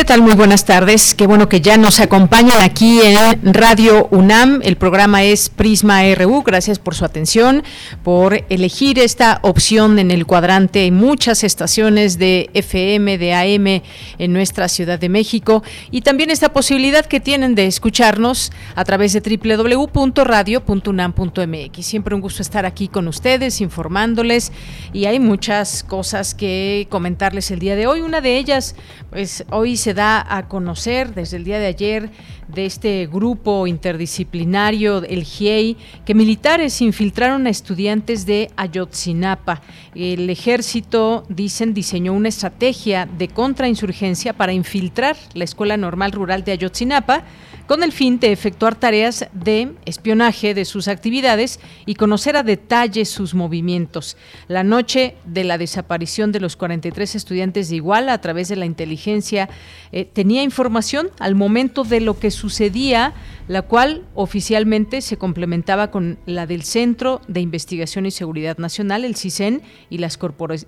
¿Qué tal? Muy buenas tardes. Qué bueno que ya nos acompañan aquí en Radio UNAM. El programa es Prisma RU. Gracias por su atención, por elegir esta opción en el cuadrante. Hay muchas estaciones de FM, de AM en nuestra Ciudad de México y también esta posibilidad que tienen de escucharnos a través de www.radio.unam.mx. Siempre un gusto estar aquí con ustedes, informándoles y hay muchas cosas que comentarles el día de hoy. Una de ellas, pues hoy se da a conocer desde el día de ayer de este grupo interdisciplinario, el GIEI, que militares infiltraron a estudiantes de Ayotzinapa. El ejército, dicen, diseñó una estrategia de contrainsurgencia para infiltrar la Escuela Normal Rural de Ayotzinapa con el fin de efectuar tareas de espionaje de sus actividades y conocer a detalle sus movimientos. La noche de la desaparición de los 43 estudiantes de Iguala a través de la inteligencia eh, tenía información al momento de lo que sucedía, la cual oficialmente se complementaba con la del Centro de Investigación y Seguridad Nacional, el CISEN, y las corporaciones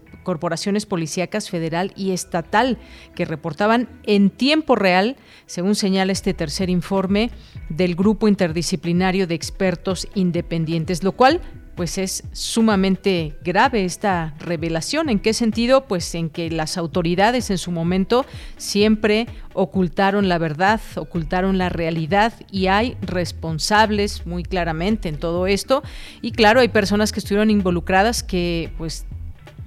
policíacas federal y estatal, que reportaban en tiempo real, según señala este tercer informe del Grupo Interdisciplinario de Expertos Independientes, lo cual pues es sumamente grave esta revelación. ¿En qué sentido? Pues en que las autoridades en su momento siempre ocultaron la verdad, ocultaron la realidad y hay responsables muy claramente en todo esto. Y claro, hay personas que estuvieron involucradas que pues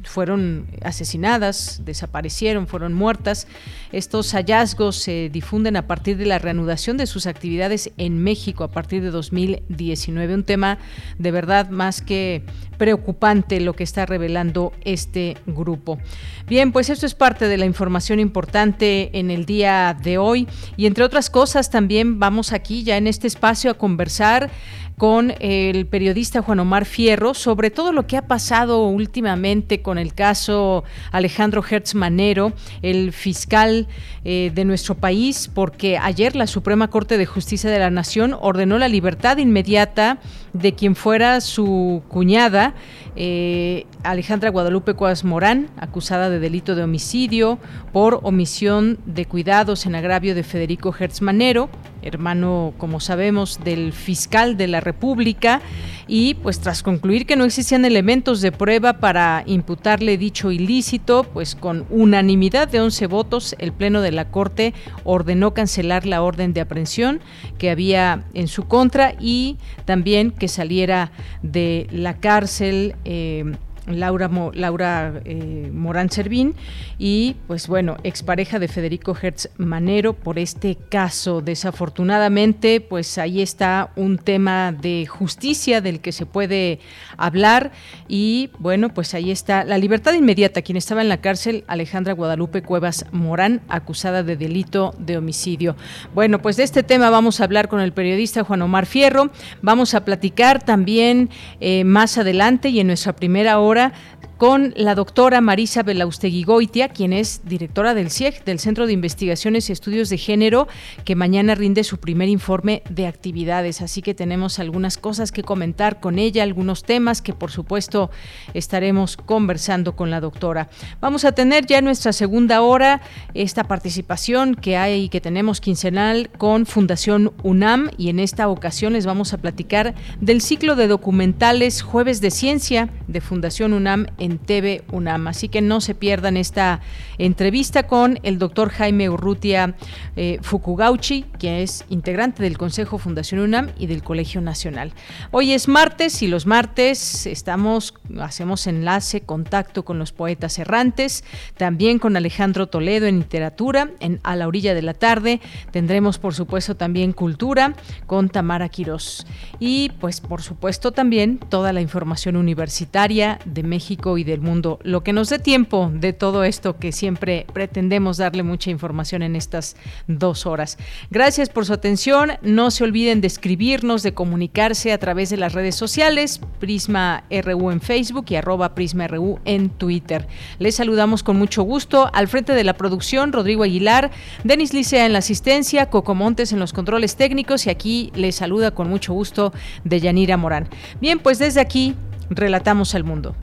fueron asesinadas, desaparecieron, fueron muertas. Estos hallazgos se difunden a partir de la reanudación de sus actividades en México a partir de 2019. Un tema de verdad más que preocupante lo que está revelando este grupo. Bien, pues esto es parte de la información importante en el día de hoy y entre otras cosas también vamos aquí ya en este espacio a conversar con el periodista Juan Omar Fierro sobre todo lo que ha pasado últimamente con el caso Alejandro Hertz Manero, el fiscal eh, de nuestro país, porque ayer la Suprema Corte de Justicia de la Nación ordenó la libertad inmediata de quien fuera su cuñada, eh, Alejandra Guadalupe Cuas Morán, acusada de delito de homicidio por omisión de cuidados en agravio de Federico Hertz Manero, hermano, como sabemos, del fiscal de la República, y pues tras concluir que no existían elementos de prueba para imputarle dicho ilícito, pues con unanimidad de 11 votos, el Pleno de la Corte ordenó cancelar la orden de aprehensión que había en su contra y también que saliera de la cárcel. Eh, Laura, Laura eh, Morán Servín y pues bueno, expareja de Federico Hertz Manero por este caso. Desafortunadamente, pues ahí está un tema de justicia del que se puede hablar y bueno, pues ahí está la libertad inmediata. Quien estaba en la cárcel, Alejandra Guadalupe Cuevas Morán, acusada de delito de homicidio. Bueno, pues de este tema vamos a hablar con el periodista Juan Omar Fierro. Vamos a platicar también eh, más adelante y en nuestra primera hora ora con la doctora Marisa Belaustegui Goitia, quien es directora del CIEG, del Centro de Investigaciones y Estudios de Género, que mañana rinde su primer informe de actividades. Así que tenemos algunas cosas que comentar con ella, algunos temas que por supuesto estaremos conversando con la doctora. Vamos a tener ya en nuestra segunda hora esta participación que hay que tenemos quincenal con Fundación UNAM y en esta ocasión les vamos a platicar del ciclo de documentales Jueves de Ciencia de Fundación UNAM TV UNAM. Así que no se pierdan esta entrevista con el doctor Jaime Urrutia eh, Fukugauchi, que es integrante del Consejo Fundación UNAM y del Colegio Nacional. Hoy es martes y los martes estamos, hacemos enlace, contacto con los poetas errantes, también con Alejandro Toledo en literatura, en A la orilla de la tarde. Tendremos, por supuesto, también cultura con Tamara Quirós. Y, pues, por supuesto, también toda la información universitaria de México y del mundo. Lo que nos dé tiempo de todo esto que siempre pretendemos darle mucha información en estas dos horas. Gracias por su atención. No se olviden de escribirnos, de comunicarse a través de las redes sociales, Prisma RU en Facebook y arroba Prisma RU en Twitter. Les saludamos con mucho gusto. Al frente de la producción, Rodrigo Aguilar, Denis Licea en la asistencia, Coco Montes en los controles técnicos y aquí les saluda con mucho gusto de Yanira Morán. Bien, pues desde aquí relatamos al mundo.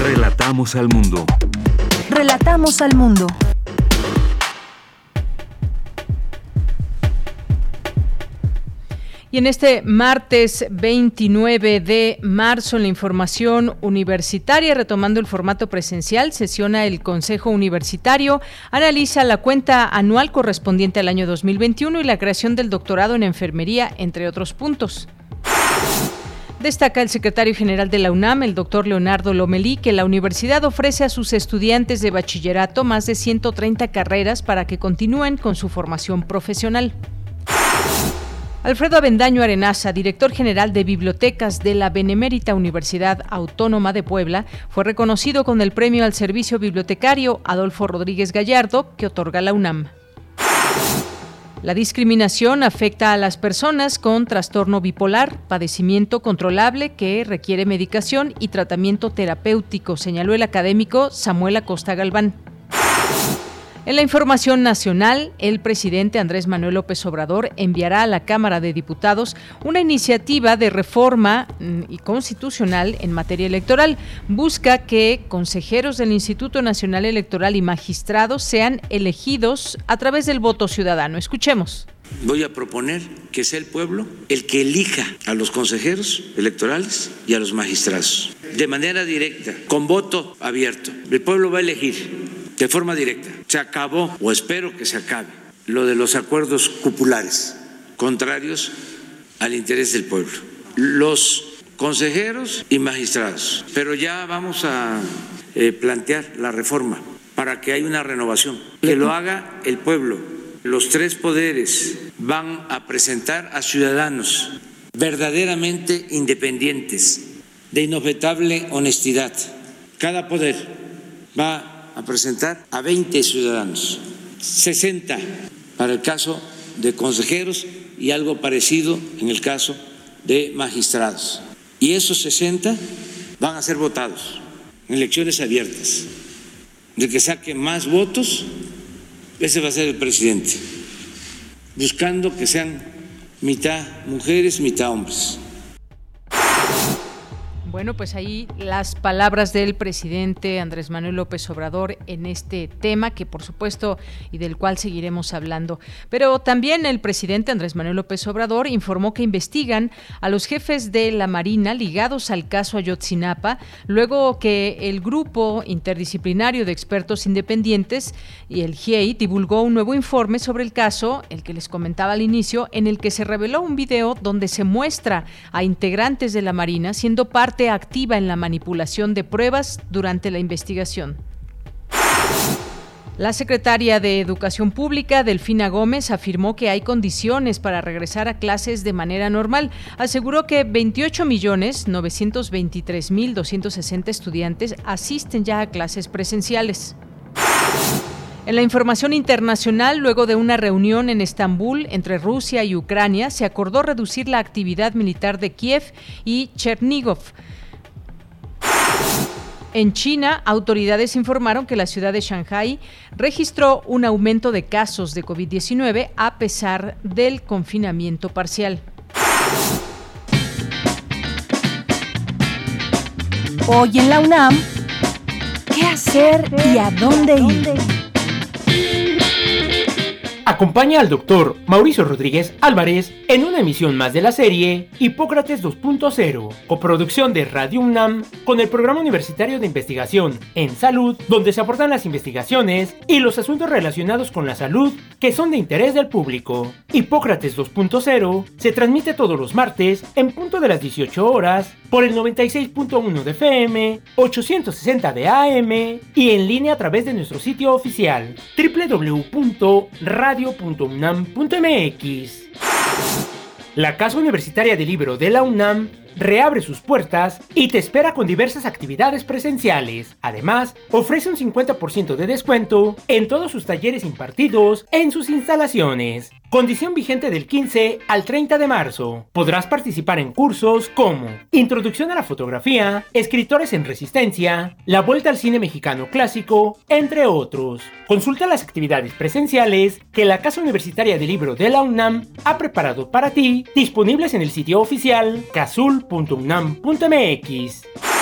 Relatamos al mundo. Relatamos al mundo. Y en este martes 29 de marzo, en la información universitaria, retomando el formato presencial, sesiona el Consejo Universitario, analiza la cuenta anual correspondiente al año 2021 y la creación del doctorado en enfermería, entre otros puntos. Destaca el secretario general de la UNAM, el doctor Leonardo Lomelí, que la universidad ofrece a sus estudiantes de bachillerato más de 130 carreras para que continúen con su formación profesional. Alfredo Avendaño Arenaza, director general de bibliotecas de la Benemérita Universidad Autónoma de Puebla, fue reconocido con el premio al servicio bibliotecario Adolfo Rodríguez Gallardo que otorga la UNAM. La discriminación afecta a las personas con trastorno bipolar, padecimiento controlable que requiere medicación y tratamiento terapéutico, señaló el académico Samuel Acosta Galván. En la información nacional, el presidente Andrés Manuel López Obrador enviará a la Cámara de Diputados una iniciativa de reforma mm, constitucional en materia electoral. Busca que consejeros del Instituto Nacional Electoral y magistrados sean elegidos a través del voto ciudadano. Escuchemos. Voy a proponer que sea el pueblo el que elija a los consejeros electorales y a los magistrados de manera directa, con voto abierto. El pueblo va a elegir de forma directa. Se acabó, o espero que se acabe, lo de los acuerdos cupulares contrarios al interés del pueblo. Los consejeros y magistrados, pero ya vamos a eh, plantear la reforma para que haya una renovación, que lo haga el pueblo. Los tres poderes van a presentar a ciudadanos verdaderamente independientes, de inobjetable honestidad. Cada poder va a presentar a 20 ciudadanos, 60 para el caso de consejeros y algo parecido en el caso de magistrados. Y esos 60 van a ser votados en elecciones abiertas. De que saque más votos, ese va a ser el presidente, buscando que sean mitad mujeres, mitad hombres. Bueno, pues ahí las palabras del presidente Andrés Manuel López Obrador en este tema que por supuesto y del cual seguiremos hablando. Pero también el presidente Andrés Manuel López Obrador informó que investigan a los jefes de la Marina ligados al caso Ayotzinapa, luego que el grupo interdisciplinario de expertos independientes y el GIEI divulgó un nuevo informe sobre el caso, el que les comentaba al inicio, en el que se reveló un video donde se muestra a integrantes de la Marina siendo parte activa en la manipulación de pruebas durante la investigación. La secretaria de Educación Pública, Delfina Gómez, afirmó que hay condiciones para regresar a clases de manera normal. Aseguró que 28.923.260 estudiantes asisten ya a clases presenciales. En la información internacional, luego de una reunión en Estambul entre Rusia y Ucrania, se acordó reducir la actividad militar de Kiev y Chernigov. En China, autoridades informaron que la ciudad de Shanghai registró un aumento de casos de COVID-19 a pesar del confinamiento parcial. Hoy en la UNAM, ¿qué hacer y a dónde ir? Acompaña al doctor Mauricio Rodríguez Álvarez en una emisión más de la serie Hipócrates 2.0, coproducción de Radio UNAM con el Programa Universitario de Investigación en Salud, donde se abordan las investigaciones y los asuntos relacionados con la salud que son de interés del público. Hipócrates 2.0 se transmite todos los martes en punto de las 18 horas por el 96.1 de FM, 860 de AM y en línea a través de nuestro sitio oficial www.radio.unam.mx. La Casa Universitaria del Libro de la UNAM reabre sus puertas y te espera con diversas actividades presenciales. Además, ofrece un 50% de descuento en todos sus talleres impartidos en sus instalaciones. Condición vigente del 15 al 30 de marzo. Podrás participar en cursos como Introducción a la fotografía, Escritores en Resistencia, La Vuelta al Cine Mexicano Clásico, entre otros. Consulta las actividades presenciales que la Casa Universitaria del Libro de la UNAM ha preparado para ti, disponibles en el sitio oficial casul.unam.mx.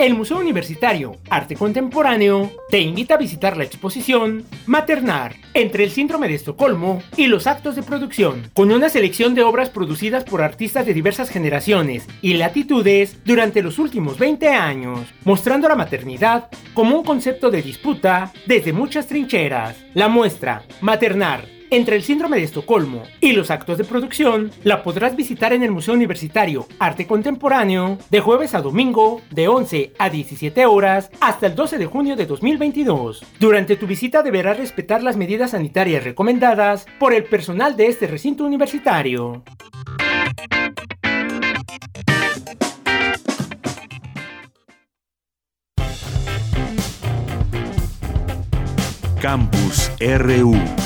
El Museo Universitario Arte Contemporáneo te invita a visitar la exposición Maternar, entre el síndrome de Estocolmo y los actos de producción, con una selección de obras producidas por artistas de diversas generaciones y latitudes durante los últimos 20 años, mostrando la maternidad como un concepto de disputa desde muchas trincheras. La muestra Maternar entre el síndrome de Estocolmo y los actos de producción, la podrás visitar en el Museo Universitario Arte Contemporáneo de jueves a domingo de 11 a 17 horas hasta el 12 de junio de 2022. Durante tu visita deberás respetar las medidas sanitarias recomendadas por el personal de este recinto universitario. Campus RU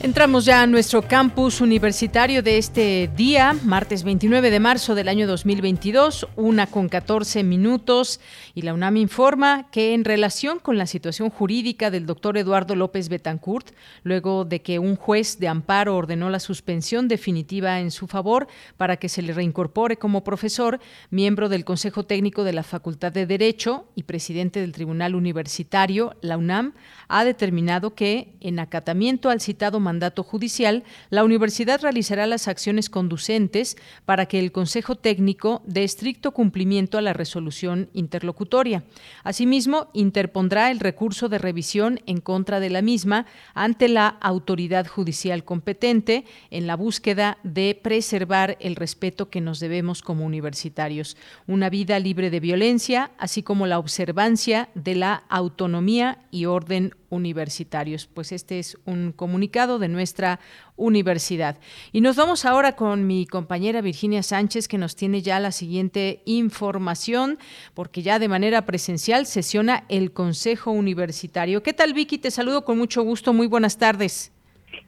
Entramos ya a nuestro campus universitario de este día, martes 29 de marzo del año 2022, una con 14 minutos, y la UNAM informa que en relación con la situación jurídica del doctor Eduardo López Betancourt, luego de que un juez de amparo ordenó la suspensión definitiva en su favor para que se le reincorpore como profesor, miembro del Consejo Técnico de la Facultad de Derecho y presidente del Tribunal Universitario, la UNAM ha determinado que, en acatamiento al citado mandato judicial, la universidad realizará las acciones conducentes para que el Consejo Técnico dé estricto cumplimiento a la resolución interlocutoria. Asimismo, interpondrá el recurso de revisión en contra de la misma ante la autoridad judicial competente en la búsqueda de preservar el respeto que nos debemos como universitarios, una vida libre de violencia, así como la observancia de la autonomía y orden universitarios. Pues este es un comunicado de nuestra universidad. Y nos vamos ahora con mi compañera Virginia Sánchez, que nos tiene ya la siguiente información, porque ya de manera presencial sesiona el Consejo Universitario. ¿Qué tal, Vicky? Te saludo con mucho gusto. Muy buenas tardes.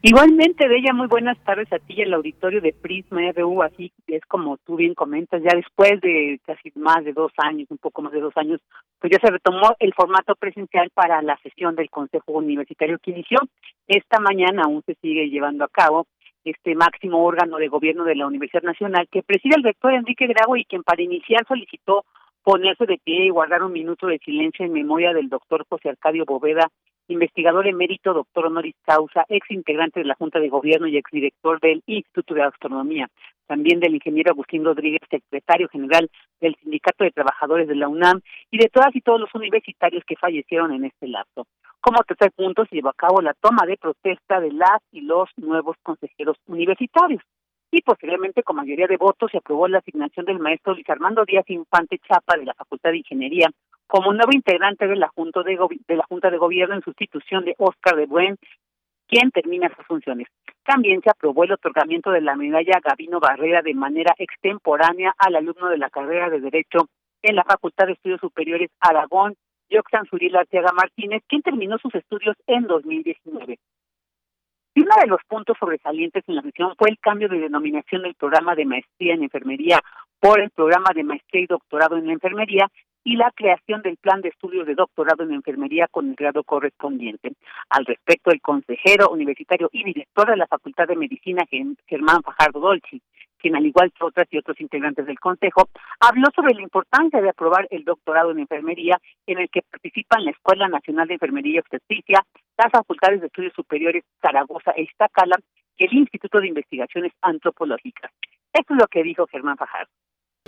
Igualmente, Bella, muy buenas tardes a ti y al auditorio de Prisma RU, así es como tú bien comentas, ya después de casi más de dos años, un poco más de dos años, pues ya se retomó el formato presencial para la sesión del Consejo Universitario que inició. Esta mañana aún se sigue llevando a cabo este máximo órgano de gobierno de la Universidad Nacional que preside el rector Enrique Grago y quien para iniciar solicitó ponerse de pie y guardar un minuto de silencio en memoria del doctor José Arcadio Boveda investigador emérito, doctor honoris causa, ex integrante de la Junta de Gobierno y exdirector del Instituto de Astronomía, también del ingeniero Agustín Rodríguez, secretario general del Sindicato de Trabajadores de la UNAM y de todas y todos los universitarios que fallecieron en este lapso. Como tercer punto, se llevó a cabo la toma de protesta de las y los nuevos consejeros universitarios y posteriormente con mayoría de votos se aprobó la asignación del maestro Luis Armando Díaz Infante Chapa de la Facultad de Ingeniería como nuevo integrante de la Junta de, de la Junta de Gobierno en sustitución de Oscar de Buen, quien termina sus funciones. También se aprobó el otorgamiento de la medalla Gavino Barrera de manera extemporánea al alumno de la carrera de Derecho en la Facultad de Estudios Superiores Aragón, Yoxan Zuril Arteaga Martínez, quien terminó sus estudios en 2019. Y uno de los puntos sobresalientes en la sesión fue el cambio de denominación del programa de maestría en enfermería por el programa de maestría y doctorado en la enfermería y la creación del plan de estudios de doctorado en enfermería con el grado correspondiente. Al respecto, el consejero universitario y director de la Facultad de Medicina, Germán Fajardo Dolci, quien al igual que otras y otros integrantes del Consejo, habló sobre la importancia de aprobar el doctorado en enfermería en el que participan la Escuela Nacional de Enfermería y Obstetricia, las Facultades de Estudios Superiores Zaragoza e Iztacala y el Instituto de Investigaciones Antropológicas. Esto es lo que dijo Germán Fajardo.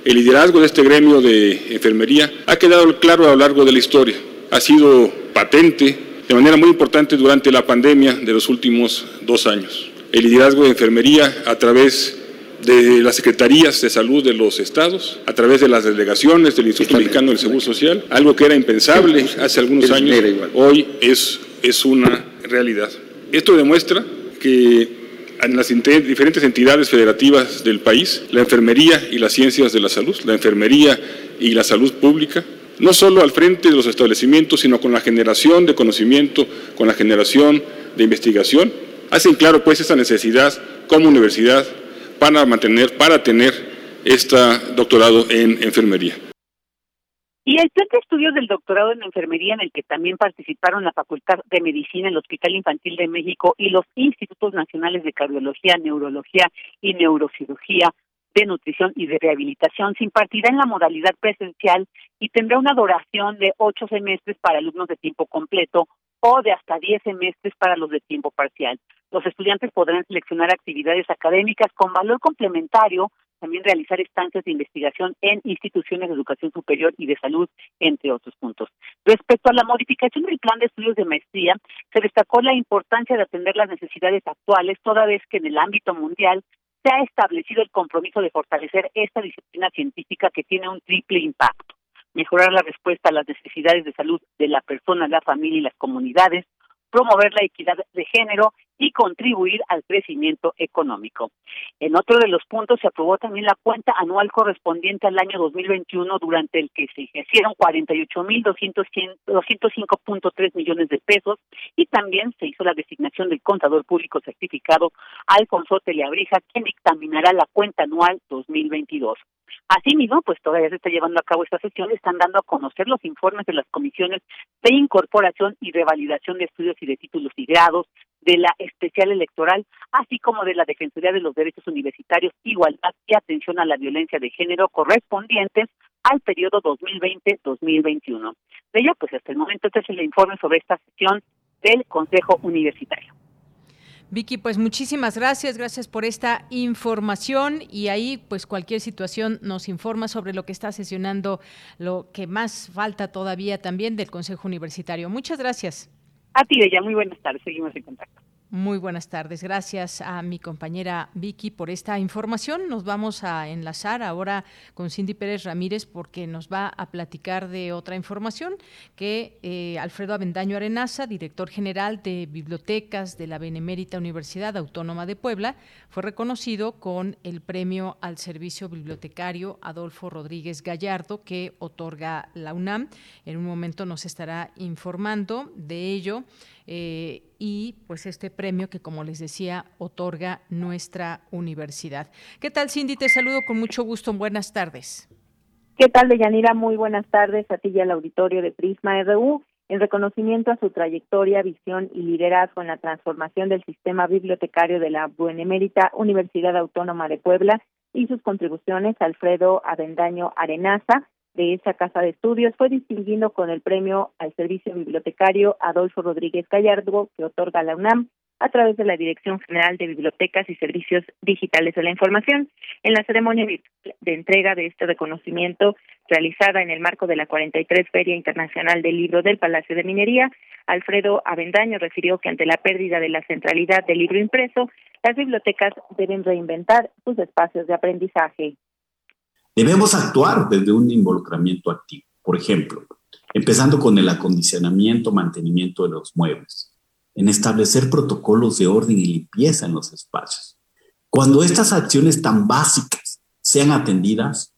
El liderazgo de este gremio de enfermería ha quedado claro a lo largo de la historia. Ha sido patente de manera muy importante durante la pandemia de los últimos dos años. El liderazgo de enfermería a través de las secretarías de salud de los estados, a través de las delegaciones del Instituto Mexicano del Seguro Social, algo que era impensable hace algunos años, hoy es, es una realidad. Esto demuestra que en las diferentes entidades federativas del país, la enfermería y las ciencias de la salud, la enfermería y la salud pública, no solo al frente de los establecimientos, sino con la generación de conocimiento, con la generación de investigación, hacen claro pues esa necesidad como universidad para mantener, para tener este doctorado en enfermería. Y el plan de estudios del doctorado en enfermería en el que también participaron la Facultad de Medicina, el Hospital Infantil de México y los Institutos Nacionales de Cardiología, Neurología y Neurocirugía de Nutrición y de Rehabilitación se impartirá en la modalidad presencial y tendrá una duración de ocho semestres para alumnos de tiempo completo o de hasta diez semestres para los de tiempo parcial. Los estudiantes podrán seleccionar actividades académicas con valor complementario también realizar estancias de investigación en instituciones de educación superior y de salud, entre otros puntos. Respecto a la modificación del plan de estudios de maestría, se destacó la importancia de atender las necesidades actuales, toda vez que en el ámbito mundial se ha establecido el compromiso de fortalecer esta disciplina científica que tiene un triple impacto. Mejorar la respuesta a las necesidades de salud de la persona, la familia y las comunidades, promover la equidad de género y contribuir al crecimiento económico. En otro de los puntos se aprobó también la cuenta anual correspondiente al año 2021 durante el que se ejercieron 48.205.3 millones de pesos y también se hizo la designación del contador público certificado Alfonso Teleabrija, quien dictaminará la cuenta anual 2022. Asimismo, pues todavía se está llevando a cabo esta sesión, están dando a conocer los informes de las comisiones de incorporación y revalidación de estudios y de títulos y grados, de la especial electoral, así como de la Defensoría de los Derechos Universitarios, Igualdad y Atención a la Violencia de Género correspondientes al periodo 2020-2021. De ello, pues hasta el momento este es el informe sobre esta sesión del Consejo Universitario. Vicky, pues muchísimas gracias, gracias por esta información y ahí pues cualquier situación nos informa sobre lo que está sesionando, lo que más falta todavía también del Consejo Universitario. Muchas gracias. A ti, ella, muy buenas tardes, seguimos en contacto. Muy buenas tardes. Gracias a mi compañera Vicky por esta información. Nos vamos a enlazar ahora con Cindy Pérez Ramírez porque nos va a platicar de otra información que eh, Alfredo Avendaño Arenaza, director general de bibliotecas de la Benemérita Universidad Autónoma de Puebla, fue reconocido con el premio al servicio bibliotecario Adolfo Rodríguez Gallardo que otorga la UNAM. En un momento nos estará informando de ello. Eh, y pues este premio que como les decía otorga nuestra universidad. ¿Qué tal Cindy? Te saludo con mucho gusto. Buenas tardes. ¿Qué tal Deyanira? Muy buenas tardes a ti y al auditorio de Prisma RU. En reconocimiento a su trayectoria, visión y liderazgo en la transformación del sistema bibliotecario de la Buenemérita Universidad Autónoma de Puebla y sus contribuciones, Alfredo Avendaño Arenaza, de esa casa de estudios fue distinguido con el premio al servicio bibliotecario Adolfo Rodríguez Gallardo que otorga la UNAM a través de la Dirección General de Bibliotecas y Servicios Digitales de la Información. En la ceremonia de entrega de este reconocimiento realizada en el marco de la 43 Feria Internacional del Libro del Palacio de Minería, Alfredo Avendaño refirió que ante la pérdida de la centralidad del libro impreso, las bibliotecas deben reinventar sus espacios de aprendizaje. Debemos actuar desde un involucramiento activo, por ejemplo, empezando con el acondicionamiento, mantenimiento de los muebles, en establecer protocolos de orden y limpieza en los espacios. Cuando estas acciones tan básicas sean atendidas,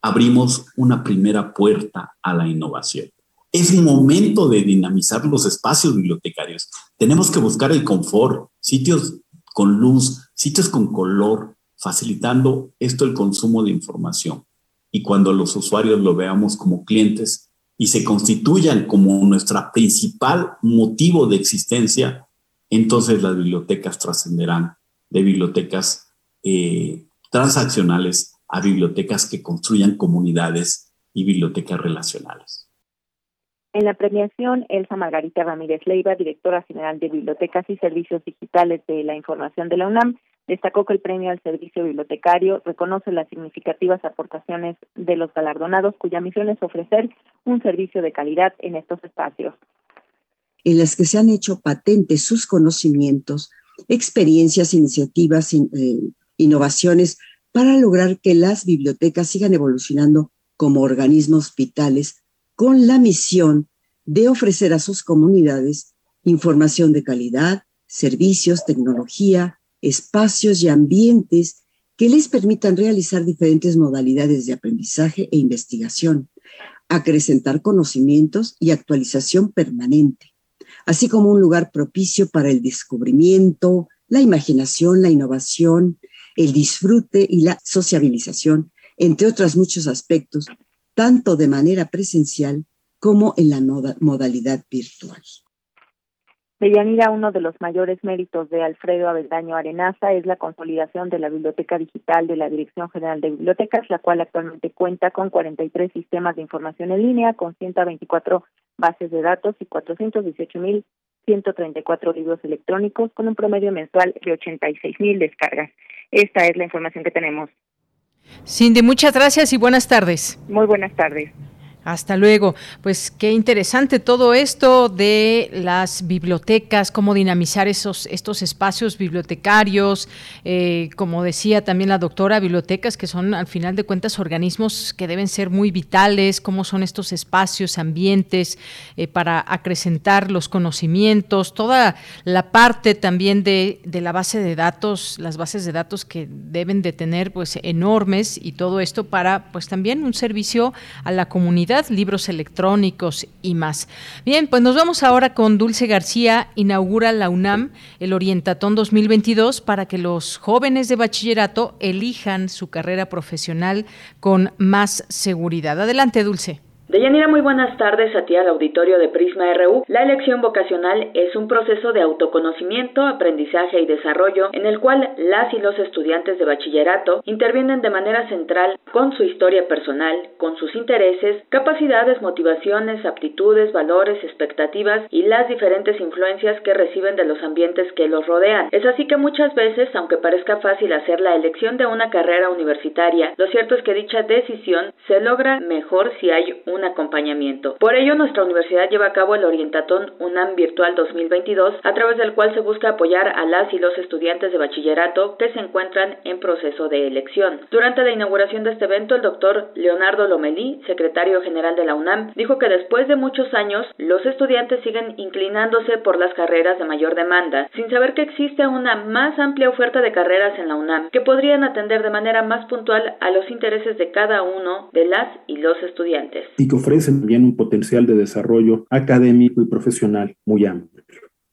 abrimos una primera puerta a la innovación. Es momento de dinamizar los espacios bibliotecarios. Tenemos que buscar el confort, sitios con luz, sitios con color, facilitando esto el consumo de información. Y cuando los usuarios lo veamos como clientes y se constituyan como nuestra principal motivo de existencia, entonces las bibliotecas trascenderán de bibliotecas eh, transaccionales a bibliotecas que construyan comunidades y bibliotecas relacionales. En la premiación, Elsa Margarita Ramírez Leiva, directora general de Bibliotecas y Servicios Digitales de la Información de la UNAM, destacó que el premio al servicio bibliotecario reconoce las significativas aportaciones de los galardonados, cuya misión es ofrecer un servicio de calidad en estos espacios. En las que se han hecho patentes sus conocimientos, experiencias, iniciativas, eh, innovaciones para lograr que las bibliotecas sigan evolucionando como organismos vitales con la misión de ofrecer a sus comunidades información de calidad, servicios, tecnología, espacios y ambientes que les permitan realizar diferentes modalidades de aprendizaje e investigación, acrecentar conocimientos y actualización permanente, así como un lugar propicio para el descubrimiento, la imaginación, la innovación, el disfrute y la sociabilización, entre otros muchos aspectos, tanto de manera presencial como en la modalidad virtual. Deyanira, uno de los mayores méritos de Alfredo Avendaño Arenaza es la consolidación de la Biblioteca Digital de la Dirección General de Bibliotecas, la cual actualmente cuenta con 43 sistemas de información en línea, con 124 bases de datos y 418.134 libros electrónicos, con un promedio mensual de 86.000 descargas. Esta es la información que tenemos. Cindy, muchas gracias y buenas tardes. Muy buenas tardes. Hasta luego. Pues qué interesante todo esto de las bibliotecas, cómo dinamizar esos, estos espacios bibliotecarios, eh, como decía también la doctora, bibliotecas que son al final de cuentas organismos que deben ser muy vitales, cómo son estos espacios, ambientes eh, para acrecentar los conocimientos, toda la parte también de, de la base de datos, las bases de datos que deben de tener pues enormes y todo esto para pues también un servicio a la comunidad libros electrónicos y más. Bien, pues nos vamos ahora con Dulce García. Inaugura la UNAM el Orientatón 2022 para que los jóvenes de bachillerato elijan su carrera profesional con más seguridad. Adelante, Dulce. Deyanira, muy buenas tardes a ti al auditorio de Prisma RU. La elección vocacional es un proceso de autoconocimiento, aprendizaje y desarrollo en el cual las y los estudiantes de bachillerato intervienen de manera central con su historia personal, con sus intereses, capacidades, motivaciones, aptitudes, valores, expectativas y las diferentes influencias que reciben de los ambientes que los rodean. Es así que muchas veces, aunque parezca fácil hacer la elección de una carrera universitaria, lo cierto es que dicha decisión se logra mejor si hay un un acompañamiento. Por ello, nuestra universidad lleva a cabo el Orientatón UNAM Virtual 2022, a través del cual se busca apoyar a las y los estudiantes de bachillerato que se encuentran en proceso de elección. Durante la inauguración de este evento, el doctor Leonardo Lomelí, secretario general de la UNAM, dijo que después de muchos años, los estudiantes siguen inclinándose por las carreras de mayor demanda, sin saber que existe una más amplia oferta de carreras en la UNAM que podrían atender de manera más puntual a los intereses de cada uno de las y los estudiantes que ofrecen también un potencial de desarrollo académico y profesional muy amplio.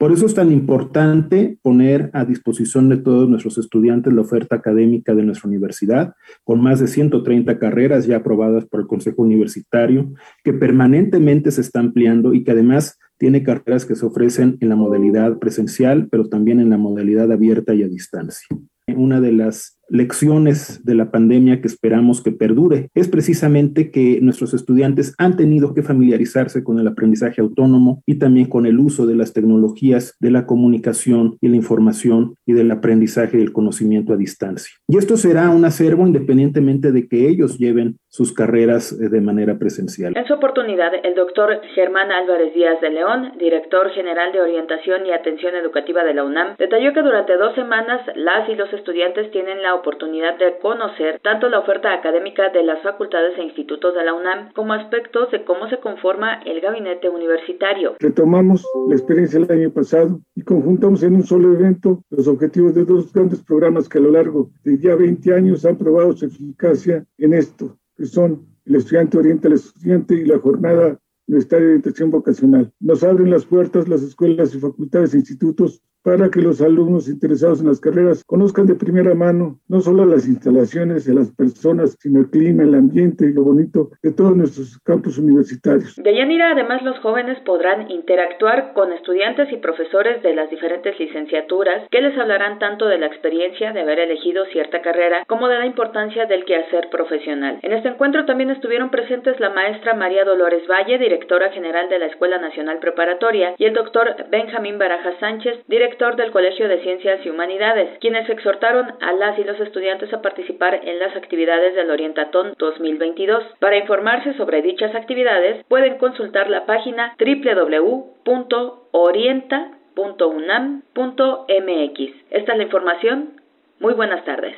Por eso es tan importante poner a disposición de todos nuestros estudiantes la oferta académica de nuestra universidad, con más de 130 carreras ya aprobadas por el Consejo Universitario, que permanentemente se está ampliando y que además tiene carreras que se ofrecen en la modalidad presencial, pero también en la modalidad abierta y a distancia. Una de las lecciones de la pandemia que esperamos que perdure es precisamente que nuestros estudiantes han tenido que familiarizarse con el aprendizaje autónomo y también con el uso de las tecnologías de la comunicación y la información y del aprendizaje y el conocimiento a distancia. Y esto será un acervo independientemente de que ellos lleven sus carreras eh, de manera presencial. En su oportunidad, el doctor Germán Álvarez Díaz de León, director general de orientación y atención educativa de la UNAM, detalló que durante dos semanas las y los estudiantes tienen la oportunidad de conocer tanto la oferta académica de las facultades e institutos de la UNAM como aspectos de cómo se conforma el gabinete universitario. Retomamos la experiencia del año pasado y conjuntamos en un solo evento los objetivos de dos grandes programas que a lo largo de ya 20 años han probado su eficacia en esto, que son el estudiante orienta al estudiante y la jornada Universitaria de orientación vocacional. Nos abren las puertas las escuelas y facultades e institutos para que los alumnos interesados en las carreras conozcan de primera mano no solo las instalaciones de las personas, sino el clima, el ambiente y lo bonito de todos nuestros campus universitarios. De Yanira, además, los jóvenes podrán interactuar con estudiantes y profesores de las diferentes licenciaturas que les hablarán tanto de la experiencia de haber elegido cierta carrera como de la importancia del quehacer profesional. En este encuentro también estuvieron presentes la maestra María Dolores Valle, directora general de la Escuela Nacional Preparatoria, y el doctor Benjamín Baraja Sánchez, director del Colegio de Ciencias y Humanidades, quienes exhortaron a las y los estudiantes a participar en las actividades del Orientatón 2022. Para informarse sobre dichas actividades, pueden consultar la página www.orienta.unam.mx. Esta es la información. Muy buenas tardes.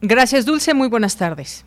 Gracias, Dulce. Muy buenas tardes.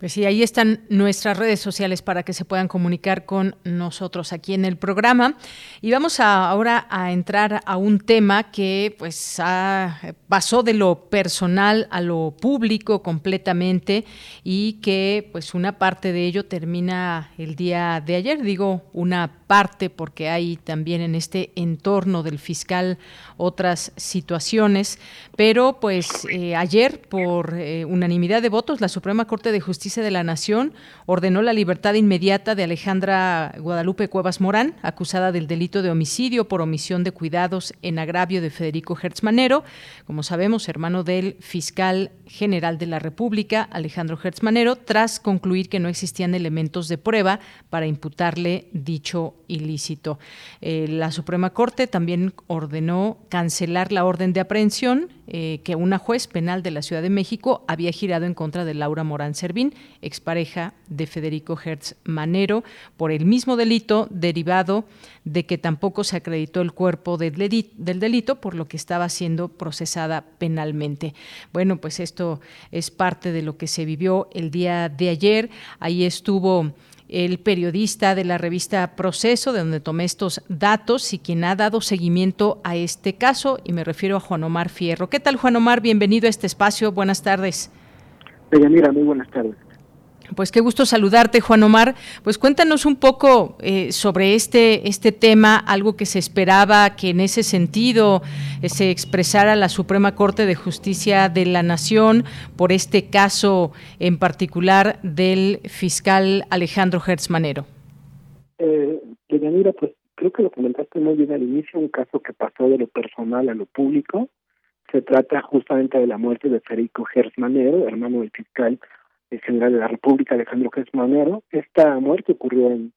Pues sí, ahí están nuestras redes sociales para que se puedan comunicar con nosotros aquí en el programa. Y vamos ahora a entrar a un tema que pues pasó de lo personal a lo público completamente y que pues una parte de ello termina el día de ayer. Digo una parte porque hay también en este entorno del fiscal otras situaciones, pero pues eh, ayer por eh, unanimidad de votos la Suprema Corte de Justicia de la Nación ordenó la libertad inmediata de Alejandra Guadalupe Cuevas Morán, acusada del delito de homicidio por omisión de cuidados en agravio de Federico Hertzmanero, como sabemos, hermano del fiscal general de la República, Alejandro Hertzmanero, tras concluir que no existían elementos de prueba para imputarle dicho ilícito. Eh, la Suprema Corte también ordenó cancelar la orden de aprehensión eh, que una juez penal de la Ciudad de México había girado en contra de Laura Morán Servín, expareja de Federico Hertz Manero, por el mismo delito derivado de que tampoco se acreditó el cuerpo del delito, por lo que estaba siendo procesada penalmente. Bueno, pues esto es parte de lo que se vivió el día de ayer. Ahí estuvo el periodista de la revista Proceso, de donde tomé estos datos y quien ha dado seguimiento a este caso, y me refiero a Juan Omar Fierro. ¿Qué tal, Juan Omar? Bienvenido a este espacio. Buenas tardes. Mira, muy buenas tardes. Pues qué gusto saludarte, Juan Omar. Pues cuéntanos un poco eh, sobre este, este tema, algo que se esperaba que en ese sentido eh, se expresara la Suprema Corte de Justicia de la Nación por este caso en particular del fiscal Alejandro Hertzmanero. Eh, mira, pues creo que lo comentaste muy bien al inicio, un caso que pasó de lo personal a lo público. Se trata justamente de la muerte de Federico Hertzmanero, hermano del fiscal el general de la República, Alejandro Manero. Esta muerte ocurrió en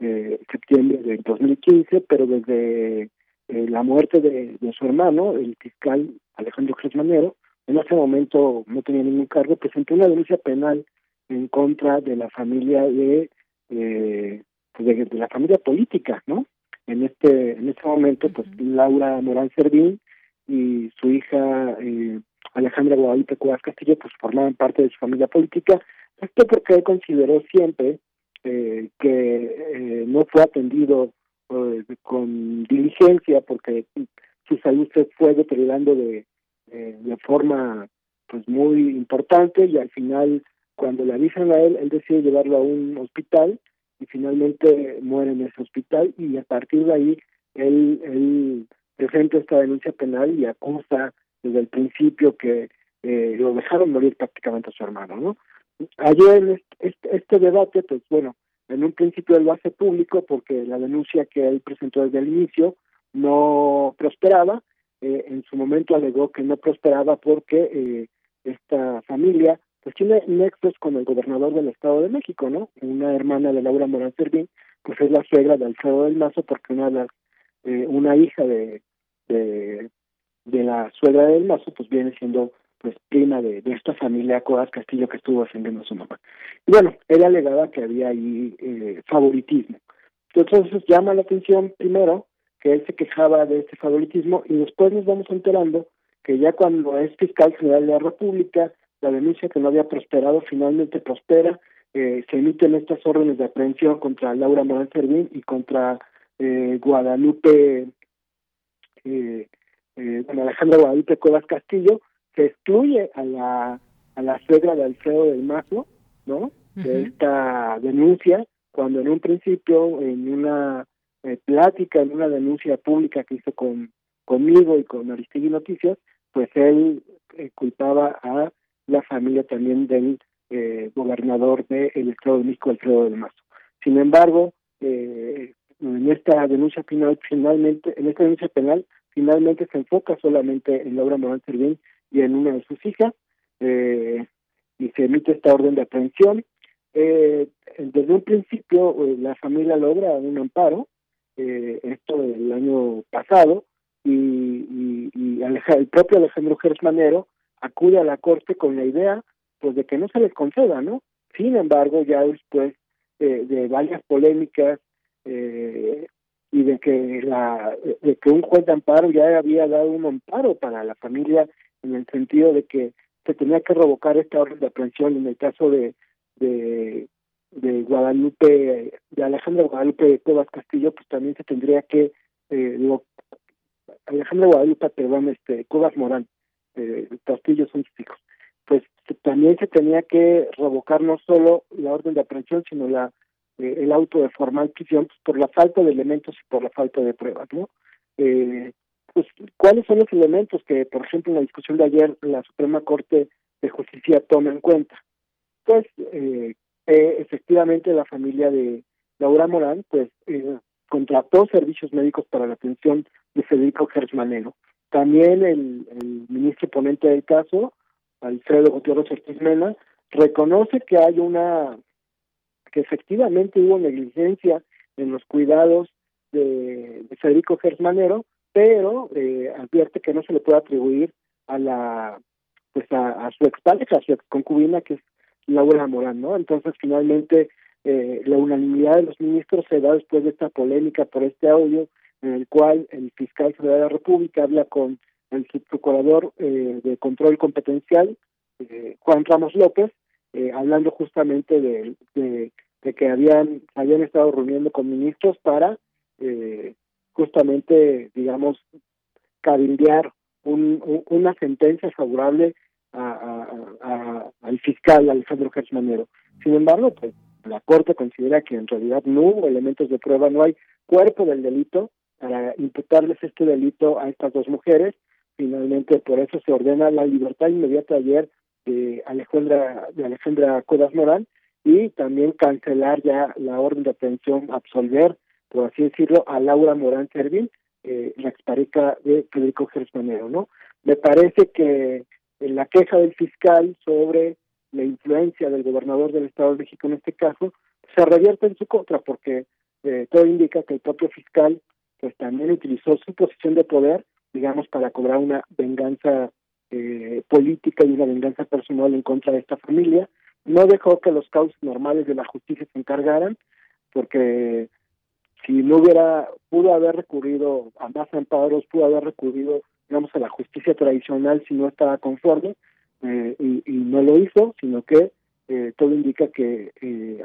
eh, septiembre de 2015, pero desde eh, la muerte de, su hermano, el fiscal Alejandro Manero, en ese momento no tenía ningún cargo, presentó una denuncia penal en contra de la familia de, eh, pues de, la familia política, ¿no? En este en este momento, pues Laura Morán Servín y su hija eh, Alejandra Guadalupe Cuevas Castillo, pues formaban parte de su familia política. Esto porque él consideró siempre eh, que eh, no fue atendido eh, con diligencia porque su salud se fue deteriorando de, de forma pues muy importante y al final cuando le avisan a él, él decide llevarlo a un hospital y finalmente muere en ese hospital y a partir de ahí él, él presenta esta denuncia penal y acusa desde el principio que eh, lo dejaron morir prácticamente a su hermano, ¿no? Ayer este, este debate, pues bueno, en un principio él lo hace público porque la denuncia que él presentó desde el inicio no prosperaba, eh, en su momento alegó que no prosperaba porque eh, esta familia pues tiene nexos con el gobernador del Estado de México, ¿no? Una hermana de Laura Morán Servín, pues es la suegra de Alfredo del Mazo porque una de las, eh, una hija de, de de la suegra del mazo, pues viene siendo pues prima de, de esta familia Codas Castillo que estuvo ascendiendo a su mamá. Y bueno, él alegaba que había ahí eh, favoritismo. Entonces llama la atención primero que él se quejaba de este favoritismo y después nos vamos enterando que ya cuando es fiscal general de la República, la denuncia que no había prosperado finalmente prospera, eh, se emiten estas órdenes de aprehensión contra Laura Morán Servín y contra eh, Guadalupe eh, eh, bueno, Alejandra Guadalupe Cuevas Castillo, se excluye a la, a la suegra de Alfredo del Mazo, ¿no? De esta denuncia, cuando en un principio, en una eh, plática, en una denuncia pública que hizo con conmigo y con Aristegui Noticias, pues él eh, culpaba a la familia también del eh, gobernador del Estado de México, Alfredo del Mazo. Sin embargo, eh, en esta denuncia final, finalmente, en esta denuncia penal, finalmente se enfoca solamente en Laura Morán Servín y en una de sus hijas, eh, y se emite esta orden de aprehensión. Eh, desde un principio, eh, la familia logra un amparo, eh, esto el año pasado, y, y, y el propio Alejandro Gersmanero acude a la corte con la idea pues de que no se les conceda, ¿no? Sin embargo, ya después eh, de varias polémicas eh, y de que la de que un juez de amparo ya había dado un amparo para la familia en el sentido de que se tenía que revocar esta orden de aprehensión en el caso de de, de Guadalupe de Alejandro Guadalupe Cuevas Castillo pues también se tendría que eh, lo, Alejandro Guadalupe perdón este Cuevas Morán eh, Castillo son sus hijos. Pues también se tenía que revocar no solo la orden de aprehensión sino la eh, el auto de formal prisión pues, por la falta de elementos y por la falta de pruebas no eh, pues cuáles son los elementos que por ejemplo en la discusión de ayer la Suprema Corte de Justicia toma en cuenta pues eh, eh, efectivamente la familia de Laura Morán pues eh, contrató servicios médicos para la atención de Federico Gersmanero. También el, el ministro ponente del caso Alfredo Gutiérrez Ortiz Mena reconoce que hay una que efectivamente hubo negligencia en los cuidados de, de Federico Gersmanero, pero eh, advierte que no se le puede atribuir a la pues a, su expareja, a su ex concubina que es Laura Morán, ¿no? Entonces finalmente eh, la unanimidad de los ministros se da después de esta polémica por este audio en el cual el fiscal general de la República habla con el subprocurador eh, de control competencial, eh, Juan Ramos López, eh, hablando justamente de, de, que habían habían estado reuniendo con ministros para eh, justamente, digamos, cabildear un, un, una sentencia favorable a, al fiscal Alejandro Gersmanero. Sin embargo, pues la Corte considera que en realidad no hubo elementos de prueba, no hay cuerpo del delito para imputarles este delito a estas dos mujeres finalmente por eso se ordena la libertad inmediata ayer de Alejandra de Alejandra Cuevas Morán y también cancelar ya la orden de aprehensión absolver por así decirlo a Laura Morán Servil eh, la expareja de Federico Gersmanero no me parece que en la queja del fiscal sobre la influencia del gobernador del Estado de México en este caso se revierte en su contra porque eh, todo indica que el propio fiscal pues también utilizó su posición de poder digamos, para cobrar una venganza eh, política y una venganza personal en contra de esta familia. No dejó que los cauces normales de la justicia se encargaran, porque si no hubiera, pudo haber recurrido a más amparos, pudo haber recurrido, digamos, a la justicia tradicional si no estaba conforme, eh, y, no lo hizo, sino que eh, todo indica que eh,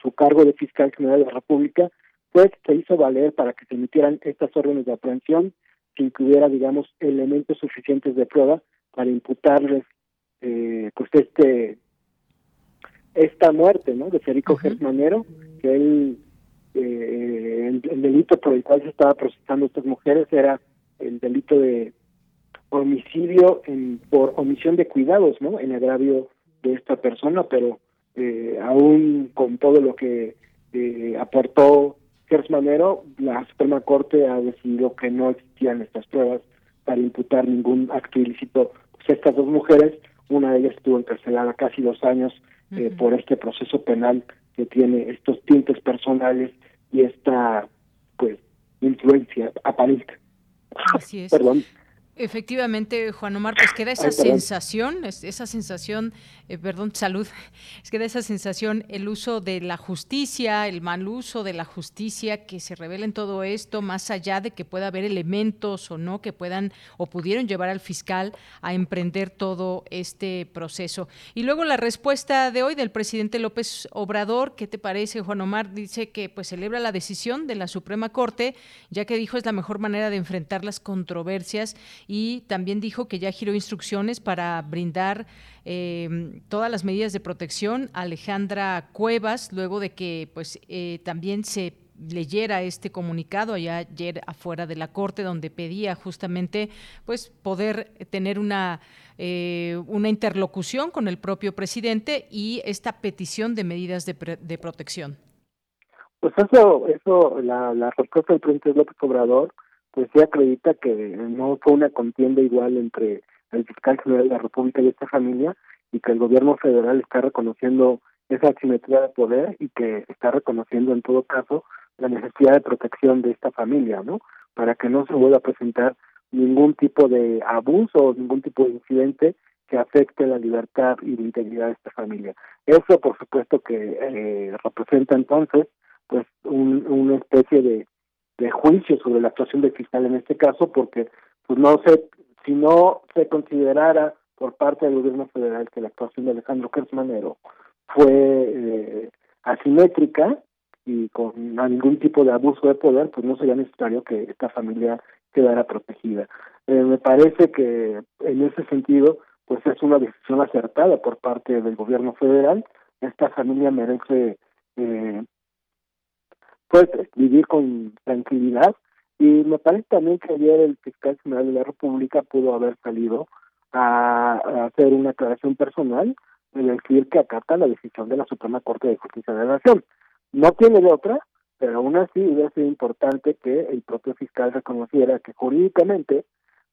su cargo de fiscal general de la República, pues se hizo valer para que se emitieran estas órdenes de aprehensión que incluyera, digamos, elementos suficientes de prueba para imputarles, eh, pues, este esta muerte, ¿no? De Federico uh -huh. Que él, eh, el, el, delito por el cual se estaba procesando estas mujeres era el delito de homicidio en, por omisión de cuidados, ¿no? En agravio de esta persona, pero eh, aún con todo lo que eh, aportó Gersmanero, la Suprema Corte ha decidido que no existían estas pruebas para imputar ningún acto ilícito. Estas dos mujeres, una de ellas estuvo encarcelada casi dos años uh -huh. eh, por este proceso penal que tiene estos tintes personales y esta pues influencia aparente. Así es. Perdón. Efectivamente, Juan Omar, pues queda esa Ay, sensación, esa sensación, eh, perdón, salud, es que da esa sensación el uso de la justicia, el mal uso de la justicia que se revela en todo esto, más allá de que pueda haber elementos o no que puedan o pudieron llevar al fiscal a emprender todo este proceso. Y luego la respuesta de hoy del presidente López Obrador, ¿qué te parece, Juan Omar? Dice que pues celebra la decisión de la Suprema Corte, ya que dijo es la mejor manera de enfrentar las controversias y también dijo que ya giró instrucciones para brindar eh, todas las medidas de protección a Alejandra Cuevas, luego de que pues eh, también se leyera este comunicado allá ayer afuera de la corte donde pedía justamente pues poder tener una eh, una interlocución con el propio presidente y esta petición de medidas de, de protección. Pues eso, eso, la, la respuesta del presidente López Obrador, pues sí acredita que no fue una contienda igual entre el fiscal general de la República y esta familia y que el gobierno federal está reconociendo esa asimetría de poder y que está reconociendo en todo caso la necesidad de protección de esta familia, ¿no? Para que no se vuelva a presentar ningún tipo de abuso o ningún tipo de incidente que afecte la libertad y la integridad de esta familia. Eso, por supuesto, que eh, representa entonces pues un, una especie de, de juicio sobre la actuación del fiscal en este caso, porque pues no sé si no se considerara por parte del gobierno federal que la actuación de Alejandro Kersmanero fue eh, asimétrica y con ningún tipo de abuso de poder, pues no sería necesario que esta familia quedara protegida. Eh, me parece que en ese sentido, pues es una decisión acertada por parte del gobierno federal. Esta familia merece eh, pues vivir con tranquilidad y me parece también que ayer el fiscal general de la República pudo haber salido a, hacer una aclaración personal y decir que acata la decisión de la Suprema Corte de Justicia de la Nación. No tiene de otra, pero aún así hubiera sido importante que el propio fiscal reconociera que jurídicamente